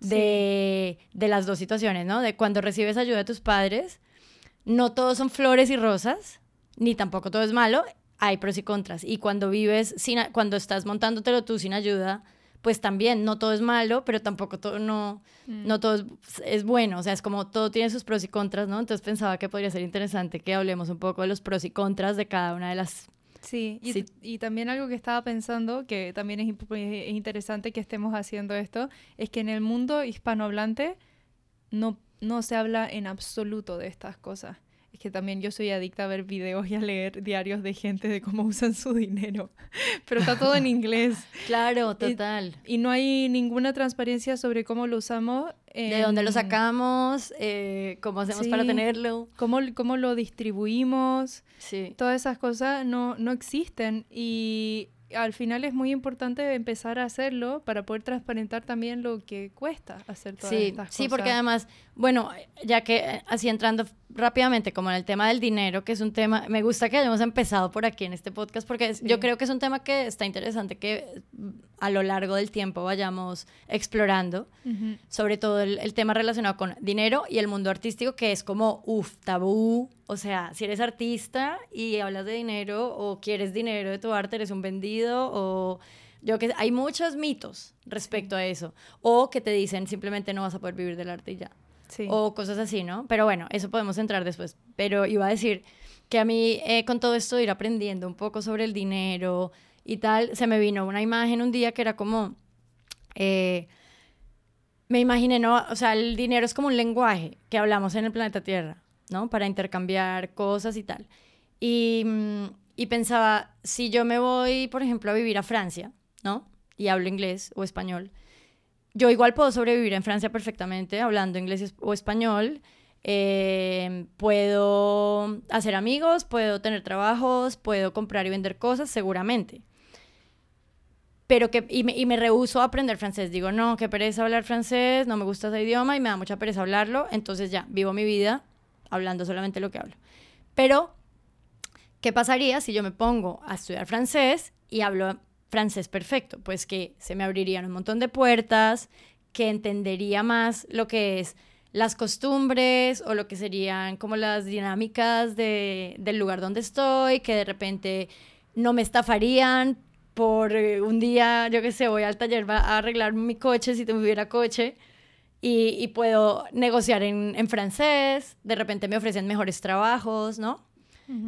de, de las dos situaciones, ¿no? De cuando recibes ayuda de tus padres, no todos son flores y rosas, ni tampoco todo es malo, hay pros y contras. Y cuando vives, sin, cuando estás montándotelo tú sin ayuda, pues también no todo es malo, pero tampoco todo, no, mm. no todo es, bueno. O sea, es como todo tiene sus pros y contras, ¿no? Entonces pensaba que podría ser interesante que hablemos un poco de los pros y contras de cada una de las... Sí, y, y también algo que estaba pensando, que también es, es interesante que estemos haciendo esto, es que en el mundo hispanohablante no no se habla en absoluto de estas cosas. Que también yo soy adicta a ver videos y a leer diarios de gente de cómo usan su dinero. Pero está todo en inglés. Claro, total. Y, no hay ninguna transparencia sobre cómo lo usamos. De dónde lo sacamos, eh, cómo hacemos para tenerlo. Cómo, cómo lo distribuimos. Sí. Todas esas cosas no, no existen. Y al final es muy importante empezar a hacerlo para poder transparentar también lo que cuesta hacer todas sí, estas cosas. Sí, porque además, bueno, ya que eh, así entrando rápidamente como en el tema del dinero, que es un tema, me gusta que hayamos empezado por aquí en este podcast, porque yo creo que es un tema que está interesante que a lo largo del tiempo vayamos explorando, sobre todo el, el, tema relacionado con dinero y el mundo artístico, que es como, uff, tabú, o sea, si eres artista y hablas de dinero o quieres dinero de tu arte, eres un vendido o... Yo que hay muchos mitos respecto a eso. O que te dicen simplemente no vas a poder vivir del arte y ya. O cosas así, ¿no? Pero bueno, eso podemos entrar después. Pero iba a decir que a mí eh, con todo esto de ir aprendiendo un poco sobre el dinero y tal, se me vino una imagen un día que era como... Eh, me imaginé, ¿no? O sea, el dinero es como un lenguaje que hablamos en el planeta Tierra, ¿no? Para intercambiar cosas y tal. Y, mm, y pensaba, si yo me voy, por ejemplo, a vivir a Francia, ¿no? Y hablo inglés o español, yo igual puedo sobrevivir en Francia perfectamente hablando inglés o español. Eh, puedo hacer amigos, puedo tener trabajos, puedo comprar y vender cosas, seguramente. Pero que, y me, y me rehuso a aprender francés. Digo, no, qué pereza hablar francés, no me gusta ese idioma y me da mucha pereza hablarlo. Entonces ya, vivo mi vida hablando solamente lo que hablo. Pero, ¿qué pasaría si yo me pongo a estudiar francés y hablo francés perfecto, pues que se me abrirían un montón de puertas, que entendería más lo que es las costumbres o lo que serían como las dinámicas de, del lugar donde estoy, que de repente no me estafarían por eh, un día, yo qué sé, voy al taller a arreglar mi coche si tuviera coche y, y puedo negociar en, en, francés, de repente me ofrecen mejores trabajos, ¿no?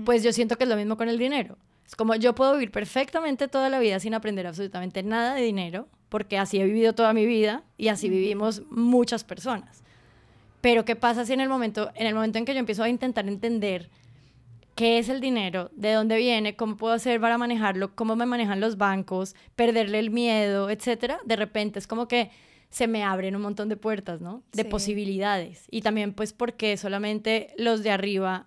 Pues yo siento que es lo mismo con el dinero. Es como yo puedo vivir perfectamente toda la vida sin aprender absolutamente nada de dinero, porque así he vivido toda mi vida y así vivimos muchas personas. Pero ¿qué pasa si en el momento en el momento en que yo empiezo a intentar entender qué es el dinero, de dónde viene, cómo puedo hacer para manejarlo, cómo me manejan los bancos, perderle el miedo, etcétera, de repente es como que se me abren un montón de puertas, ¿no? De posibilidades. Y también pues porque solamente los de arriba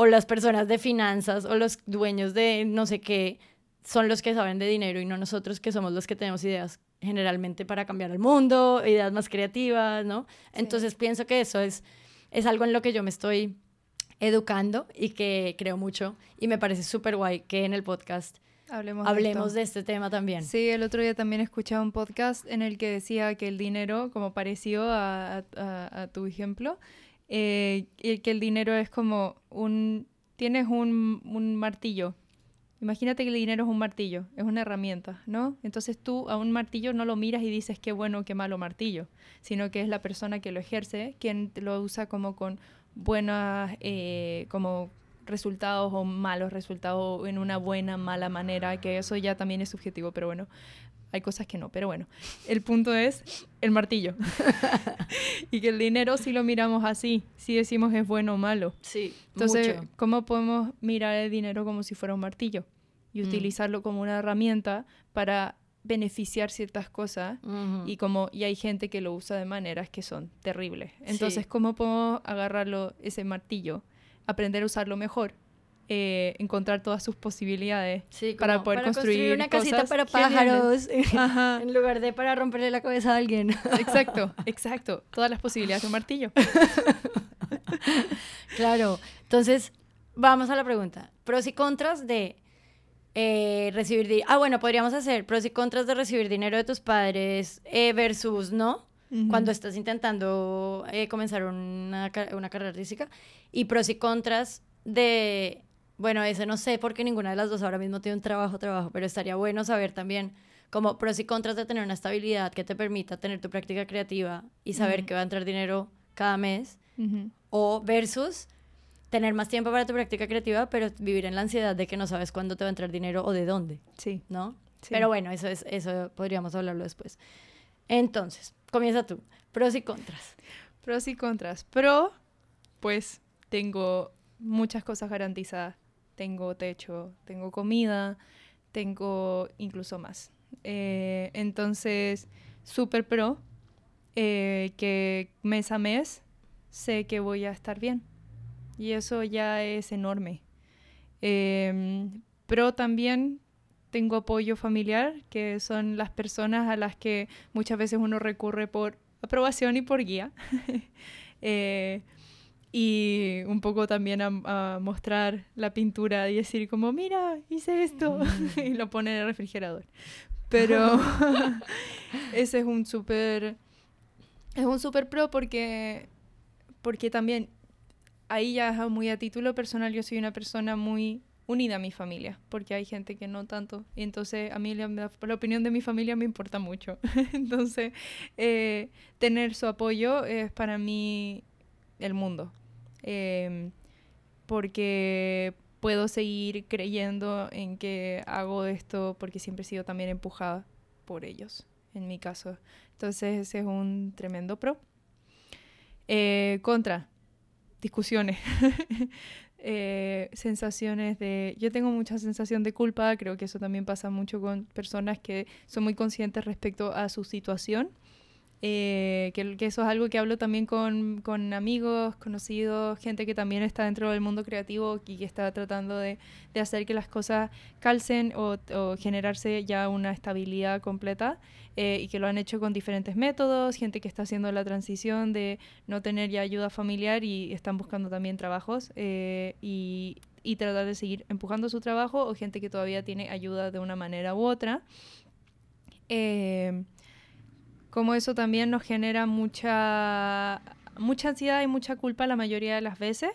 o las personas de finanzas o los dueños de no sé qué son los que saben de dinero y no nosotros que somos los que tenemos ideas generalmente para cambiar el mundo, ideas más creativas, ¿no? Entonces pienso que eso es, es algo en lo que yo me estoy educando y que creo mucho. Y me parece súper guay que en el podcast Hablemos, hablemos de, de, este tema también. Sí, el otro día también escuché un podcast en el que decía que el dinero, como pareció a, a, a tu ejemplo, eh, y que el dinero es como un... Tienes un, un martillo. Imagínate que el dinero es un martillo, es una herramienta, ¿no? Entonces tú a un martillo no lo miras y dices qué bueno, qué malo martillo, sino que es la persona que lo ejerce quien lo usa como con buenas, eh, como resultados o malos resultados en una buena, mala manera, que eso ya también es subjetivo, pero bueno, hay cosas que no, pero bueno, el punto es el martillo. y que el dinero si lo miramos así, si decimos es bueno o malo. Sí, Entonces, mucho. ¿cómo podemos mirar el dinero como si fuera un martillo y Mm. utilizarlo como una herramienta para beneficiar ciertas cosas? Y como y hay gente que lo usa de maneras que son terribles. Entonces, Sí. ¿cómo podemos agarrarlo ese martillo, aprender a usarlo mejor, eh, encontrar todas sus posibilidades Sí, para poder construir una casita para pájaros Ajá. en lugar de para romperle la cabeza a alguien. Exacto, exacto. Todas las posibilidades de un martillo. claro. Entonces, vamos a la pregunta. Pros y contras de eh, recibir... di- Ah, bueno, podríamos hacer pros y contras de recibir dinero de tus padres eh, versus no, cuando estás intentando comenzar una, una carrera artística. Y pros y contras de... Bueno, ese no sé porque ninguna de las dos ahora mismo tiene un trabajo, trabajo, pero estaría bueno saber también como pros y contras de tener una estabilidad que te permita tener tu práctica creativa y saber Ujú. que va a entrar dinero cada mes o versus tener más tiempo para tu práctica creativa, pero vivir en la ansiedad de que no sabes cuándo te va a entrar dinero o de dónde, Sí. ¿no? sí. Pero bueno, eso es eso podríamos hablarlo después. Entonces, comienza tú. Pros y contras. Pros y contras. Pro, pues tengo muchas cosas garantizadas. Tengo techo, tengo comida, tengo incluso más. Eh, entonces, súper pro, eh, que mes a mes sé que voy a estar bien. Y eso ya es enorme. Em, pro también tengo apoyo familiar, que son las personas a las que muchas veces uno recurre por aprobación y por guía. Eh, y un poco también a, a mostrar la pintura y decir como, mira, hice esto, y lo pone en el refrigerador. Pero ese es un súper, es un súper pro porque, porque también ahí ya es muy a título personal, yo soy una persona muy unida a mi familia, porque hay gente que no tanto. Y entonces a mí la, la opinión de mi familia me importa mucho. entonces, eh, tener su apoyo es para mí el mundo. Eh, porque puedo seguir creyendo en que hago esto porque siempre he sido también empujada por ellos, en mi caso. Entonces ese es un tremendo pro. Eh, contra, discusiones. Eh, sensaciones de... Yo tengo mucha sensación de culpa, creo que eso también pasa mucho con personas que son muy conscientes respecto a su situación. Eh, que, que eso es algo que hablo también con, con amigos, conocidos, gente que también está dentro del mundo creativo y que está tratando de, de hacer que las cosas calcen o, o generarse ya una estabilidad completa eh, y que lo han hecho con diferentes métodos, gente que está haciendo la transición de no tener ya ayuda familiar y están buscando también trabajos eh, y, y tratar de seguir empujando su trabajo o gente que todavía tiene ayuda de una manera u otra. Eh, como eso también nos genera mucha, mucha ansiedad y mucha culpa la mayoría de las veces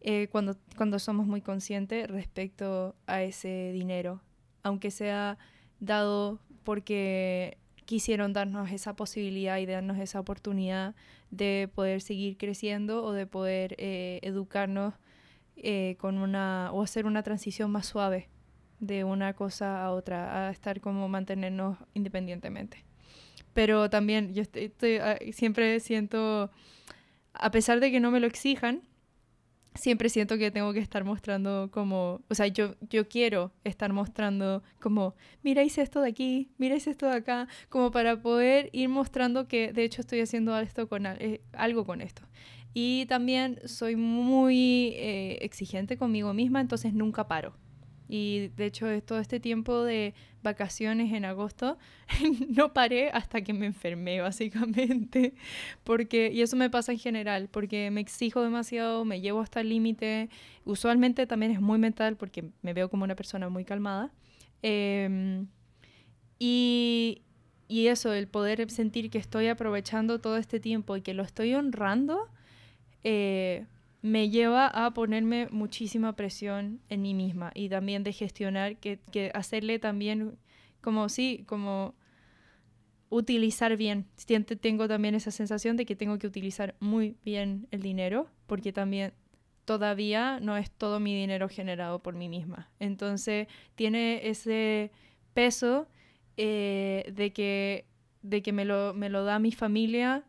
eh, cuando, cuando somos muy conscientes respecto a ese dinero, aunque sea dado porque quisieron darnos esa posibilidad y darnos esa oportunidad de poder seguir creciendo o de poder eh, educarnos eh, con una o hacer una transición más suave de una cosa a otra, a estar como mantenernos independientemente pero también yo estoy, uh, siempre siento, a pesar de que no me lo exijan, siempre siento que tengo que estar mostrando como, o sea, yo, yo quiero estar mostrando como, mira, hice esto de aquí, mira, hice esto de acá, como para poder ir mostrando que de hecho estoy haciendo esto con eh, algo con esto. Y también soy muy eh, exigente conmigo misma, entonces nunca paro. Y de hecho, todo este tiempo de vacaciones en agosto, no paré hasta que me enfermé, básicamente. Porque, y eso me pasa en general, porque me exijo demasiado, me llevo hasta el límite. Usualmente también es muy mental porque me veo como una persona muy calmada. Em, y, y eso, el poder sentir que estoy aprovechando todo este tiempo y que lo estoy honrando, eh, me lleva a ponerme muchísima presión en mí misma y también de gestionar, que, que hacerle también como sí, como utilizar bien. Tengo también esa sensación de que tengo que utilizar muy bien el dinero porque también todavía no es todo mi dinero generado por mí misma. Entonces tiene ese peso eh, de que, de que me, lo, me lo da mi familia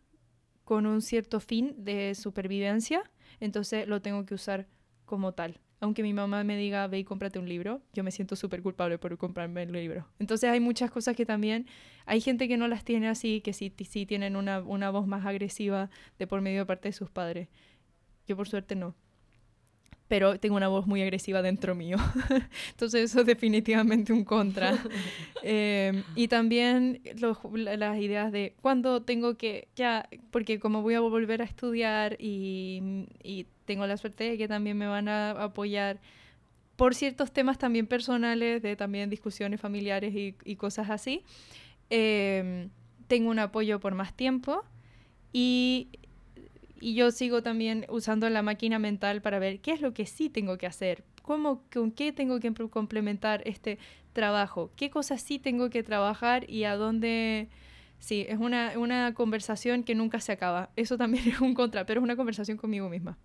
con un cierto fin de supervivencia, entonces lo tengo que usar como tal. Aunque mi mamá me diga, ve y cómprate un libro, yo me siento súper culpable por comprarme el libro. Entonces hay muchas cosas que también, hay gente que no las tiene así, que sí, sí tienen una, una voz más agresiva de por medio de parte de sus padres. Yo por suerte no pero tengo una voz muy agresiva dentro mío. Entonces eso es definitivamente un contra. Em, y también las ideas de cuándo tengo que, ya, porque como voy a volver a estudiar y, y, tengo la suerte de que también me van a apoyar por ciertos temas también personales, de también discusiones familiares y, y cosas así, em, tengo un apoyo por más tiempo y y yo sigo también usando la máquina mental para ver qué es lo que sí tengo que hacer, cómo, con qué tengo que complementar este trabajo, qué cosas sí tengo que trabajar y a dónde... Sí, es una, una conversación que nunca se acaba. Eso también es un contra, pero es una conversación conmigo misma,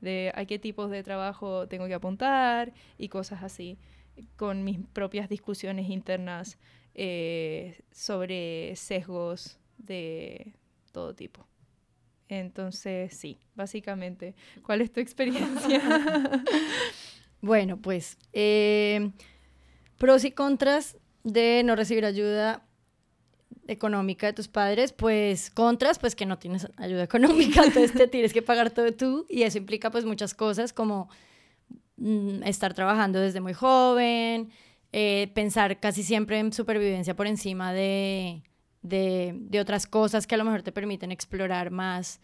de a qué tipos de trabajo tengo que apuntar y cosas así, con mis propias discusiones internas eh, sobre sesgos de todo tipo. Entonces, sí, básicamente. ¿Cuál es tu experiencia? bueno, pues eh, pros y contras de no recibir ayuda económica de tus padres, pues contras, pues que no tienes ayuda económica, entonces te tienes que pagar todo tú y eso implica pues muchas cosas como mm, estar trabajando desde muy joven, eh, pensar casi siempre en supervivencia por encima de, de, otras cosas que a lo mejor te permiten explorar más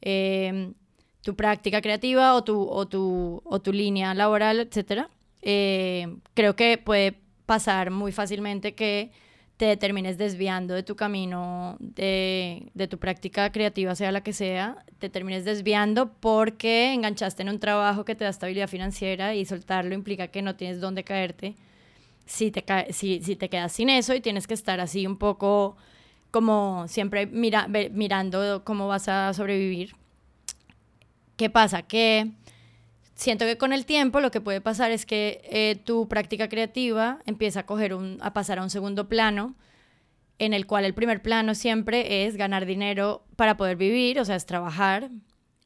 em, tu práctica creativa o tu, o tu, o tu línea laboral, etc. Em, creo que puede pasar muy fácilmente que te termines desviando de tu camino, de, de, tu práctica creativa, sea la que sea, te termines desviando porque enganchaste en un trabajo que te da estabilidad financiera y soltarlo implica que no tienes dónde caerte si te, si, si te quedas sin eso y tienes que estar así un poco como siempre mira, mirando cómo vas a sobrevivir. ¿Qué pasa? Que siento que con el tiempo lo que puede pasar es que eh, tu práctica creativa empieza a, coger un, a pasar a un segundo plano en el cual el primer plano siempre es ganar dinero para poder vivir, o sea, es trabajar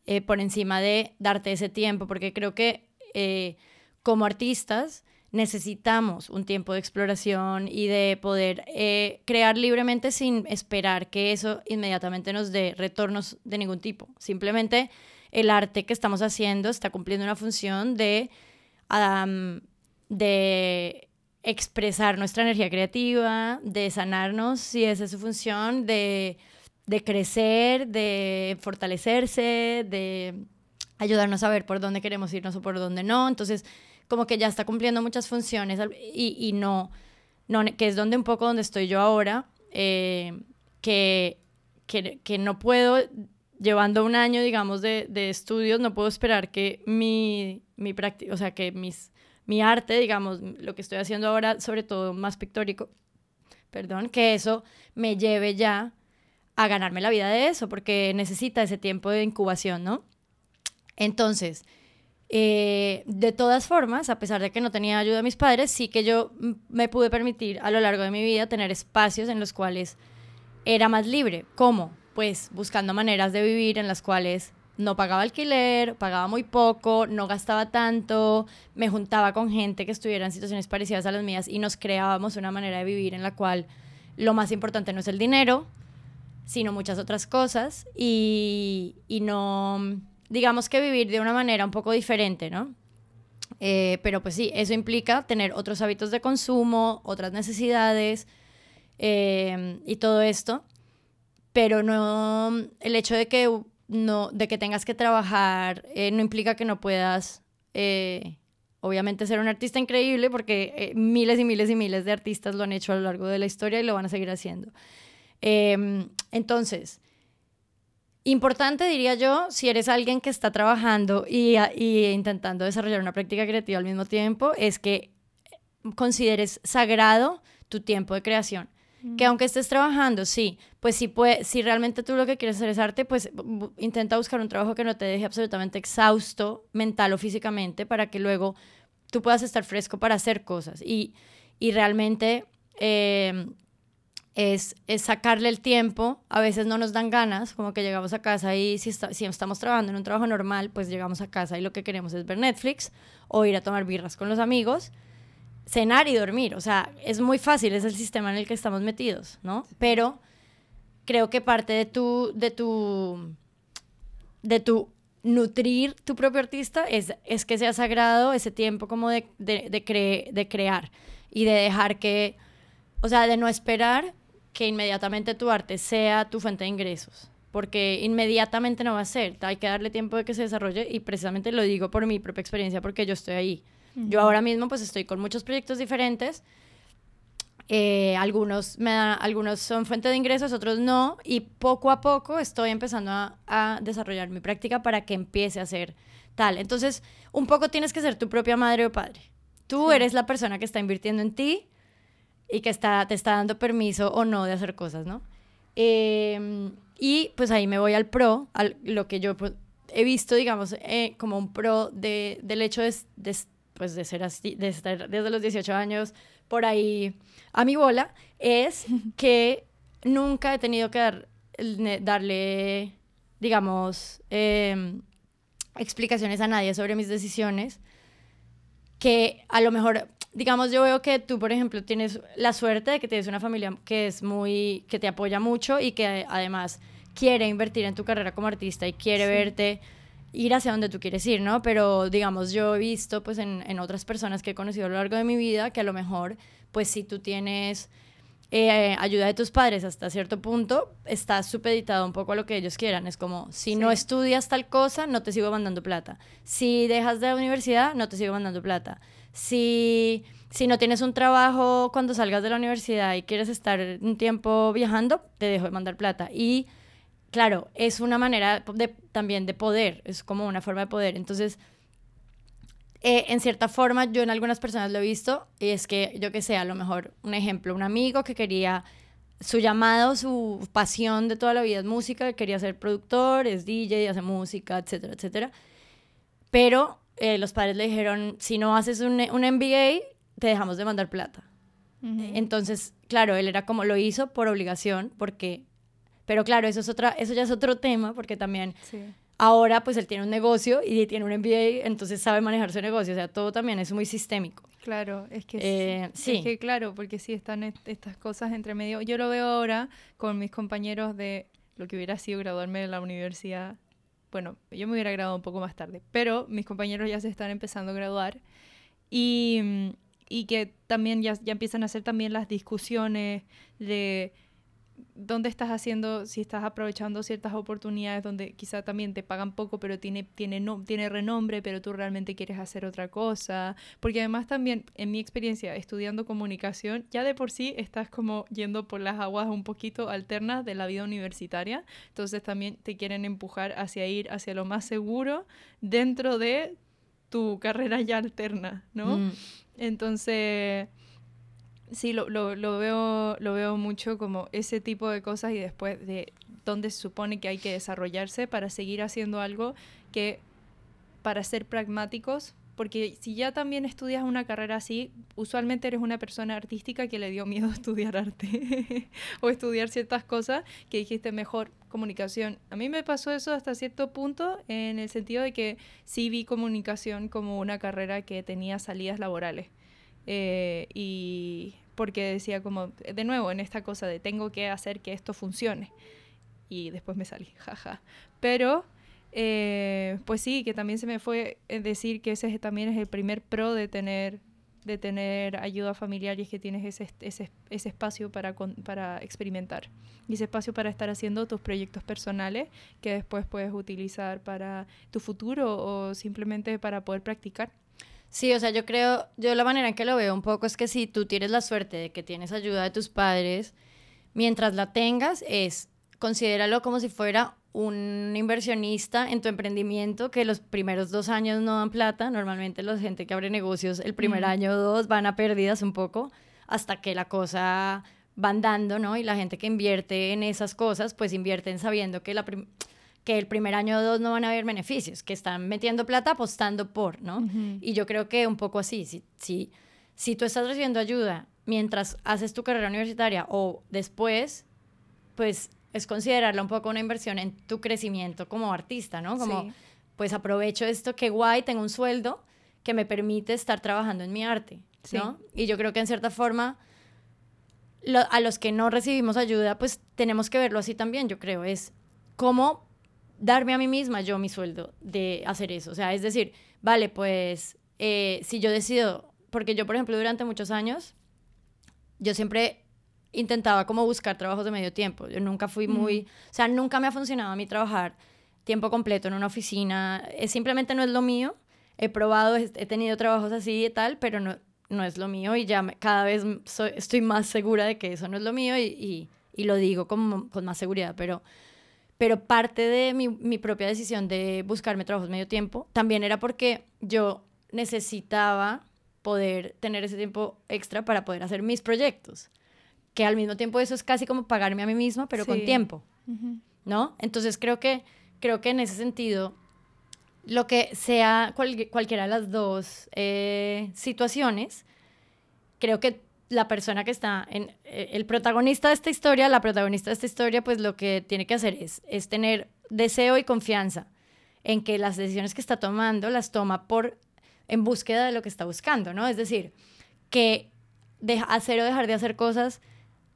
eh, por encima de darte ese tiempo, porque creo que eh, como artistas necesitamos un tiempo de exploración y de poder eh, crear libremente sin esperar que eso inmediatamente nos dé retornos de ningún tipo. Simplemente el arte que estamos haciendo está cumpliendo una función de, de expresar nuestra energía creativa, de sanarnos, si esa es su función, de, de crecer, de fortalecerse, de ayudarnos a ver por dónde queremos irnos o por dónde no. Entonces, como que ya está cumpliendo muchas funciones y, y no, no, que es donde un poco donde estoy yo ahora, eh, que, que, que, no puedo, llevando un año, digamos, de, de estudios, no puedo esperar que mi, mi práctica, o sea, que mis, mi arte, digamos, lo que estoy haciendo ahora, sobre todo más pictórico, perdón, que eso me lleve ya a ganarme la vida de eso, porque necesita ese tiempo de incubación, ¿no? Entonces, eh, de todas formas, a pesar de que no tenía ayuda de mis padres, sí que yo me pude permitir a lo largo de mi vida tener espacios en los cuales era más libre. ¿Cómo? Pues buscando maneras de vivir en las cuales no pagaba alquiler, pagaba muy poco, no gastaba tanto, me juntaba con gente que estuviera en situaciones parecidas a las mías y nos creábamos una manera de vivir en la cual lo más importante no es el dinero, sino muchas otras cosas y, y no digamos que vivir de una manera un poco diferente, ¿no? Eh, pero pues sí, eso implica tener otros hábitos de consumo, otras necesidades eh, y todo esto. Pero no, el hecho de que, no, de que tengas que trabajar eh, no implica que no puedas, obviamente, ser un artista increíble, porque miles y miles y miles de artistas lo han hecho a lo largo de la historia y lo van a seguir haciendo. entonces, Importante, diría yo, si eres alguien que está trabajando y, intentando desarrollar una práctica creativa al mismo tiempo, es que consideres sagrado tu tiempo de creación. Que aunque estés trabajando, sí, pues si, puede, si realmente tú lo que quieres hacer es arte, pues intenta buscar un trabajo que no te deje absolutamente exhausto mental o físicamente para que luego tú puedas estar fresco para hacer cosas. Y, y realmente eh, es, sacarle el tiempo. A veces no nos dan ganas, como que llegamos a casa y si, si estamos trabajando en un trabajo normal, pues llegamos a casa y lo que queremos es ver Netflix o ir a tomar birras con los amigos, cenar y dormir. O sea, es muy fácil, es el sistema en el que estamos metidos, ¿no? Pero creo que parte de tu, de tu, de tu nutrir tu propio artista es, es que sea sagrado ese tiempo como de, de, de crear y de dejar que, o sea, de no esperar que inmediatamente tu arte sea tu fuente de ingresos, porque inmediatamente no va a ser, hay que darle tiempo de que se desarrolle y precisamente lo digo por mi propia experiencia porque yo estoy ahí. Yo ahora mismo pues estoy con muchos proyectos diferentes, eh, algunos, me algunos son fuente de ingresos, otros no, y poco a poco estoy empezando a, desarrollar mi práctica para que empiece a ser tal. Entonces, un poco tienes que ser tu propia madre o padre. Tú eres la persona que está invirtiendo en ti, y que está, te está dando permiso o no de hacer cosas, ¿no? Em, y pues ahí me voy al pro, a lo que yo pues, he visto, digamos, eh, como un pro de, del hecho de, de, pues, de ser así, de estar desde los 18 años por ahí a mi bola, es que nunca he tenido que dar, darle, digamos, em, explicaciones a nadie sobre mis decisiones, que a lo mejor digamos, yo veo que tú, por ejemplo, tienes la suerte de que tienes una familia que es muy, que te apoya mucho y que además quiere invertir en tu carrera como artista y quiere verte ir hacia donde tú quieres ir, ¿no? Pero, digamos, yo he visto, pues, en, en, otras personas que he conocido a lo largo de mi vida, que a lo mejor, pues, si tú tienes eh, ayuda de tus padres hasta cierto punto, estás supeditado un poco a lo que ellos quieran. Es como, si no estudias tal cosa, no te sigo mandando plata. Si dejas de la universidad, no te sigo mandando plata si, si no tienes un trabajo cuando salgas de la universidad y quieres estar un tiempo viajando, te dejo de mandar plata. Y claro, es una manera de, también de poder, es como una forma de poder. Entonces, eh, en cierta forma, yo en algunas personas lo he visto, y es que, yo que sé, a lo mejor un ejemplo, un amigo que quería su llamado, su pasión de toda la vida es música, quería ser productor, es DJ, hace música, etcétera, etcétera. Pero eh, los padres le dijeron, si no haces un, un MBA, te dejamos de mandar plata. Entonces, claro, él era como lo hizo por obligación, porque, pero claro, eso, es otra, eso ya es otro tema, porque también ahora pues él tiene un negocio y tiene un MBA, entonces sabe manejar su negocio, o sea, todo también es muy sistémico. Claro, es que eh, sí. Es que claro, porque sí están estas cosas entre medio. Yo lo veo ahora con mis compañeros de lo que hubiera sido graduarme de la universidad bueno, yo me hubiera graduado un poco más tarde, pero mis compañeros ya se están empezando a graduar y, y que también ya, ya empiezan a hacer también las discusiones de dónde estás haciendo, si estás aprovechando ciertas oportunidades donde quizá también te pagan poco, pero tiene, tiene, no, tiene renombre, pero tú realmente quieres hacer otra cosa. Porque además también, en mi experiencia estudiando comunicación, ya de por sí estás como yendo por las aguas un poquito alternas de la vida universitaria. Entonces también te quieren empujar hacia ir hacia lo más seguro dentro de tu carrera ya alterna, ¿no? Mm. Entonces Sí, lo, lo, lo, veo, lo veo mucho como ese tipo de cosas y después de dónde se supone que hay que desarrollarse para seguir haciendo algo que para ser pragmáticos, porque si ya también estudias una carrera así, usualmente eres una persona artística que le dio miedo estudiar arte o estudiar ciertas cosas que dijiste mejor comunicación. A mí me pasó eso hasta cierto punto en el sentido de que sí vi comunicación como una carrera que tenía salidas laborales. Eh, y porque decía como, de nuevo, en esta cosa de tengo que hacer que esto funcione. Y después me salí, jaja. Pero Eh, pues sí, que también se me fue eh, decir que ese también es el primer pro de tener de tener ayuda familiar y es que tienes ese, ese, ese espacio para, para experimentar y ese espacio para estar haciendo tus proyectos personales que después puedes utilizar para tu futuro o simplemente para poder practicar. Sí, o sea, yo creo, yo la manera en que lo veo un poco es que si tú tienes la suerte de que tienes ayuda de tus padres, mientras la tengas, es considéralo como si fuera un inversionista en tu emprendimiento que los primeros dos años no dan plata. Normalmente la gente que abre negocios el primer año o dos van a pérdidas un poco hasta que la cosa va andando, ¿no? Y la gente que invierte en esas cosas, pues invierten sabiendo que, la que el primer año o dos no van a haber beneficios, que están metiendo plata apostando por, ¿no? Y yo creo que un poco así, si, si, si tú estás recibiendo ayuda mientras haces tu carrera universitaria o después, pues es considerarla un poco una inversión en tu crecimiento como artista, ¿no? Como, pues aprovecho esto, que guay, tengo un sueldo que me permite estar trabajando en mi arte, ¿no? Y yo creo que en cierta forma, a los que no recibimos ayuda, pues tenemos que verlo así también, yo creo, es cómo darme a mí misma yo mi sueldo de hacer eso. O sea, es decir, vale, pues eh, si yo decido, porque yo, por ejemplo, durante muchos años, yo siempre intentaba como buscar trabajos de medio tiempo. Yo nunca fui muy, o sea, nunca me ha funcionado a mí trabajar tiempo completo en una oficina. Es, simplemente no es lo mío. He probado, he, tenido trabajos así y tal, pero no, no es lo mío y ya cada vez estoy más segura de que eso no es lo mío y, y, lo digo con, con, más seguridad, pero, pero parte de mi, mi propia decisión de buscarme trabajos medio tiempo también era porque yo necesitaba poder tener ese tiempo extra para poder hacer mis proyectos que al mismo tiempo eso es casi como pagarme a mí misma, pero con tiempo, ¿no? Entonces creo que, creo que en ese sentido, lo que sea cualquiera de las dos eh, situaciones, creo que la persona que está en eh, el protagonista de esta historia, la protagonista de esta historia, pues lo que tiene que hacer es, es tener deseo y confianza en que las decisiones que está tomando las toma por en búsqueda de lo que está buscando, ¿no? Es decir, que de hacer o dejar de hacer cosas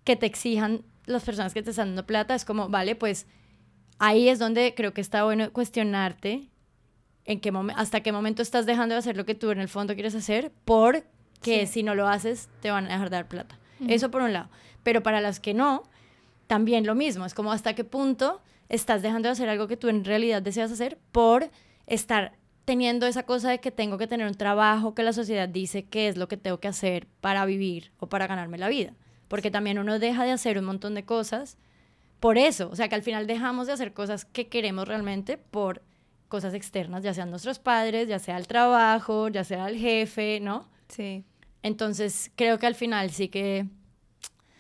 que te exijan las personas que te están dando plata, es como, vale, pues ahí es donde creo que está bueno cuestionarte en qué hasta qué momento estás dejando de hacer lo que tú en el fondo quieres hacer, porque si no lo haces te van a dejar de dar plata. Eso por un lado. Pero para las que no, también lo mismo, es como hasta qué punto estás dejando de hacer algo que tú en realidad deseas hacer por estar teniendo esa cosa de que tengo que tener un trabajo que la sociedad dice que es lo que tengo que hacer para vivir o para ganarme la vida porque también uno deja de hacer un montón de cosas por eso, o sea que al final dejamos de hacer cosas que queremos realmente por cosas externas, ya sean nuestros padres, ya sea el trabajo, ya sea el jefe, ¿no? Sí. Entonces creo que al final sí que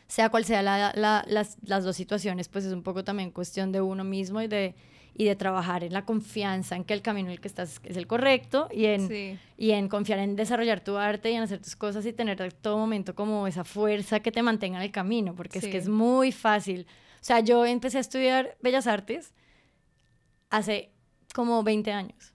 sea cual sea la, las, las dos situaciones, pues es un poco también cuestión de uno mismo y de y de trabajar en la confianza en que el camino en el que estás es el correcto y en, y en confiar en desarrollar tu arte y en hacer tus cosas y tener en todo momento como esa fuerza que te mantenga en el camino, porque es que es muy fácil. O sea, yo empecé a estudiar Bellas Artes hace como 20 años.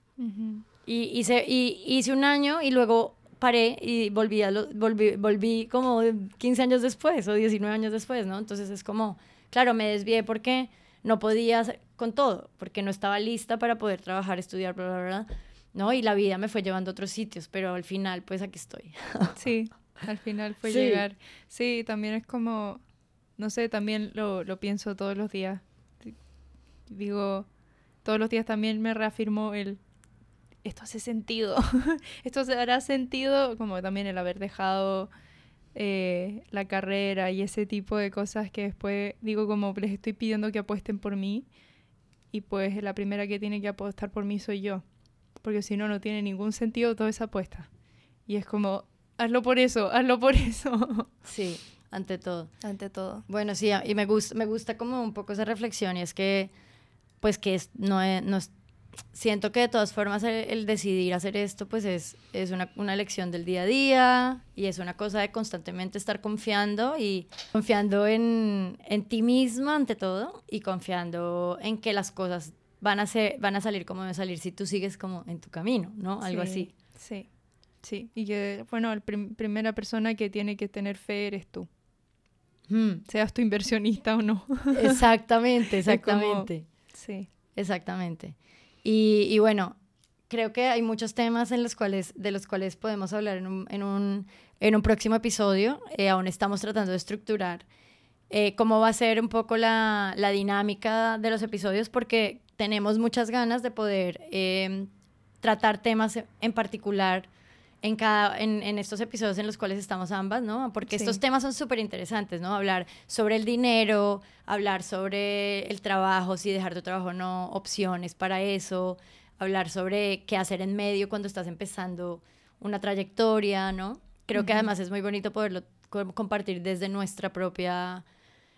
y, hice, y hice un año y luego paré y volví, a lo, volví, volví como 15 años después o 19 años después, ¿no? Entonces es como, claro, me desvié porque no podía con todo, porque no estaba lista para poder trabajar, estudiar, bla, bla, bla, ¿no? Y la vida me fue llevando a otros sitios, pero al final, pues aquí estoy. Sí, al final fue llegar. Sí, también es como, no sé, también lo, lo pienso todos los días. Digo, todos los días también me reafirmo el, esto hace sentido, esto se hará sentido, como también el haber dejado eh, la carrera y ese tipo de cosas que después digo como les estoy pidiendo que apuesten por mí y pues la primera que tiene que apostar por mí soy yo, porque si no, no tiene ningún sentido toda esa apuesta. Y es como, hazlo por eso, hazlo por eso. Sí, ante todo. Ante todo. Bueno, sí, y me gusta, me gusta como un poco esa reflexión y es que, pues que es, no, es, no, siento que de todas formas el, decidir hacer esto pues es, es una, una, elección del día a día y es una cosa de constantemente estar confiando y confiando en, en ti misma ante todo y confiando en que las cosas van a, ser, van a salir como deben salir si tú sigues como en tu camino, ¿no? Algo así. Sí, sí. Y que, bueno, la primera persona que tiene que tener fe eres tú. Hmm. Seas tu inversionista o no. Exactamente, exactamente. sí. Exactamente. Y, bueno, creo que hay muchos temas en los cuales, de los cuales podemos hablar en un, en un, en un próximo episodio. Eh, aún estamos tratando de estructurar eh, cómo va a ser un poco la, la, dinámica de los episodios porque tenemos muchas ganas de poder eh, tratar temas en particular en, cada, en, en, estos episodios en los cuales estamos ambas, ¿no? Porque sí. estos temas son súper interesantes, ¿no? Hablar sobre el dinero, hablar sobre el trabajo, si dejar tu trabajo o no, opciones para eso, hablar sobre qué hacer en medio cuando estás empezando una trayectoria, ¿no? Creo uh -huh. que además es muy bonito poderlo compartir desde nuestra propia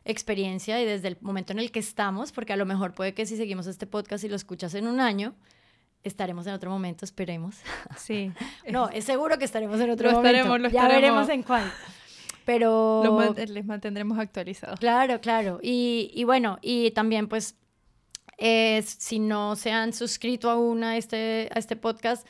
experiencia y desde el momento en el que estamos, porque a lo mejor puede que si seguimos este podcast y lo escuchas en un año, estaremos en otro momento, esperemos. Sí. no, es seguro que estaremos en otro lo momento. Estaremos, lo ya veremos en cuál. Pero... Lo les mantendremos actualizados. Claro, claro. Y, y bueno, y también pues, eh, si no se han suscrito aún a este, a este podcast,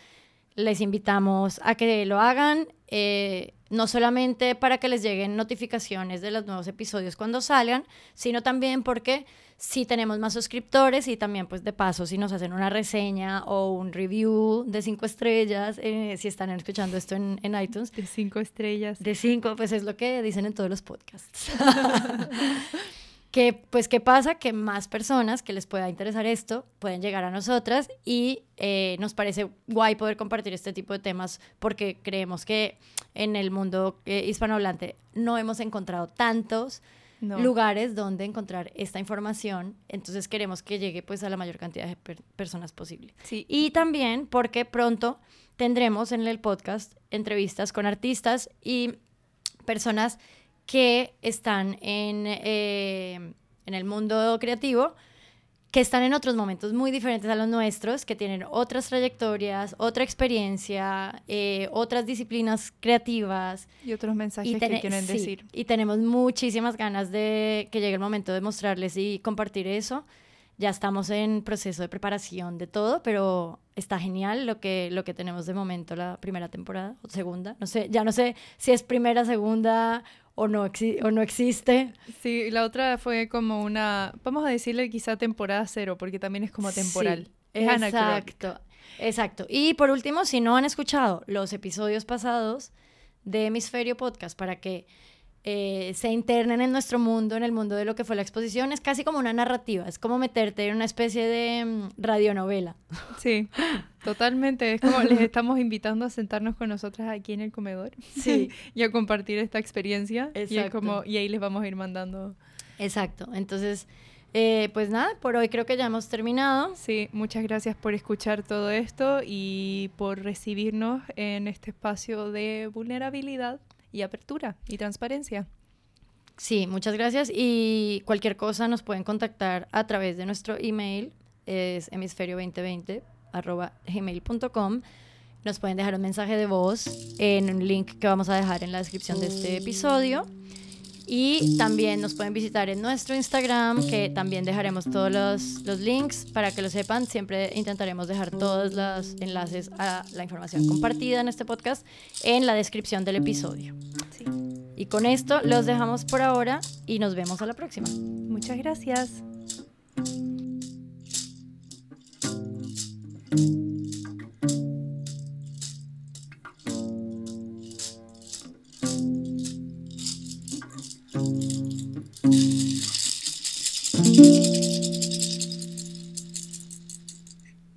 les invitamos a que lo hagan. Eh, no solamente para que les lleguen notificaciones de los nuevos episodios cuando salgan, sino también porque si tenemos más suscriptores y también pues de paso si nos hacen una reseña o un review de cinco estrellas, eh, si están escuchando esto en, en, iTunes. De cinco estrellas. De cinco, pues es lo que dicen en todos los podcasts. que pues qué pasa que más personas que les pueda interesar esto pueden llegar a nosotras y eh, nos parece guay poder compartir este tipo de temas porque creemos que en el mundo eh, hispanohablante no hemos encontrado tantos no. lugares donde encontrar esta información entonces queremos que llegue pues a la mayor cantidad de per personas posible sí. y también porque pronto tendremos en el podcast entrevistas con artistas y personas que están en, eh, en el mundo creativo, que están en otros momentos muy diferentes a los nuestros, que tienen otras trayectorias, otra experiencia, eh, otras disciplinas creativas. Y otros mensajes y que quieren sí, decir. Y tenemos muchísimas ganas de que llegue el momento de mostrarles y compartir eso. Ya estamos en proceso de preparación de todo, pero está genial lo que, lo que tenemos de momento la primera temporada o segunda. No sé, ya no sé si es primera, segunda o no, o no existe. Sí, la otra fue como una, vamos a decirle quizá temporada cero, porque también es como temporal. Sí, es exacto, exacto. Y por último, si no han escuchado los episodios pasados de Hemisferio Podcast para que eh, se internen en nuestro mundo, en el mundo de lo que fue la exposición, es casi como una narrativa, es como meterte en una especie de um, radionovela. Sí, totalmente, es como les estamos invitando a sentarnos con nosotras aquí en el comedor sí. y a compartir esta experiencia Exacto. y, es como, y ahí les vamos a ir mandando. Exacto, entonces... Eh, pues nada, por hoy creo que ya hemos terminado. Sí, muchas gracias por escuchar todo esto y por recibirnos en este espacio de vulnerabilidad y apertura y transparencia. Sí, muchas gracias y cualquier cosa nos pueden contactar a través de nuestro email, es hemisferio2020 arroba gmail.com. Nos pueden dejar un mensaje de voz en un link que vamos a dejar en la descripción de este episodio. Y también nos pueden visitar en nuestro Instagram, que también dejaremos todos los, los, links para que lo sepan. Siempre intentaremos dejar todos los enlaces a la información compartida en este podcast en la descripción del episodio. Sí. Y con esto los dejamos por ahora y nos vemos a la próxima. Muchas gracias.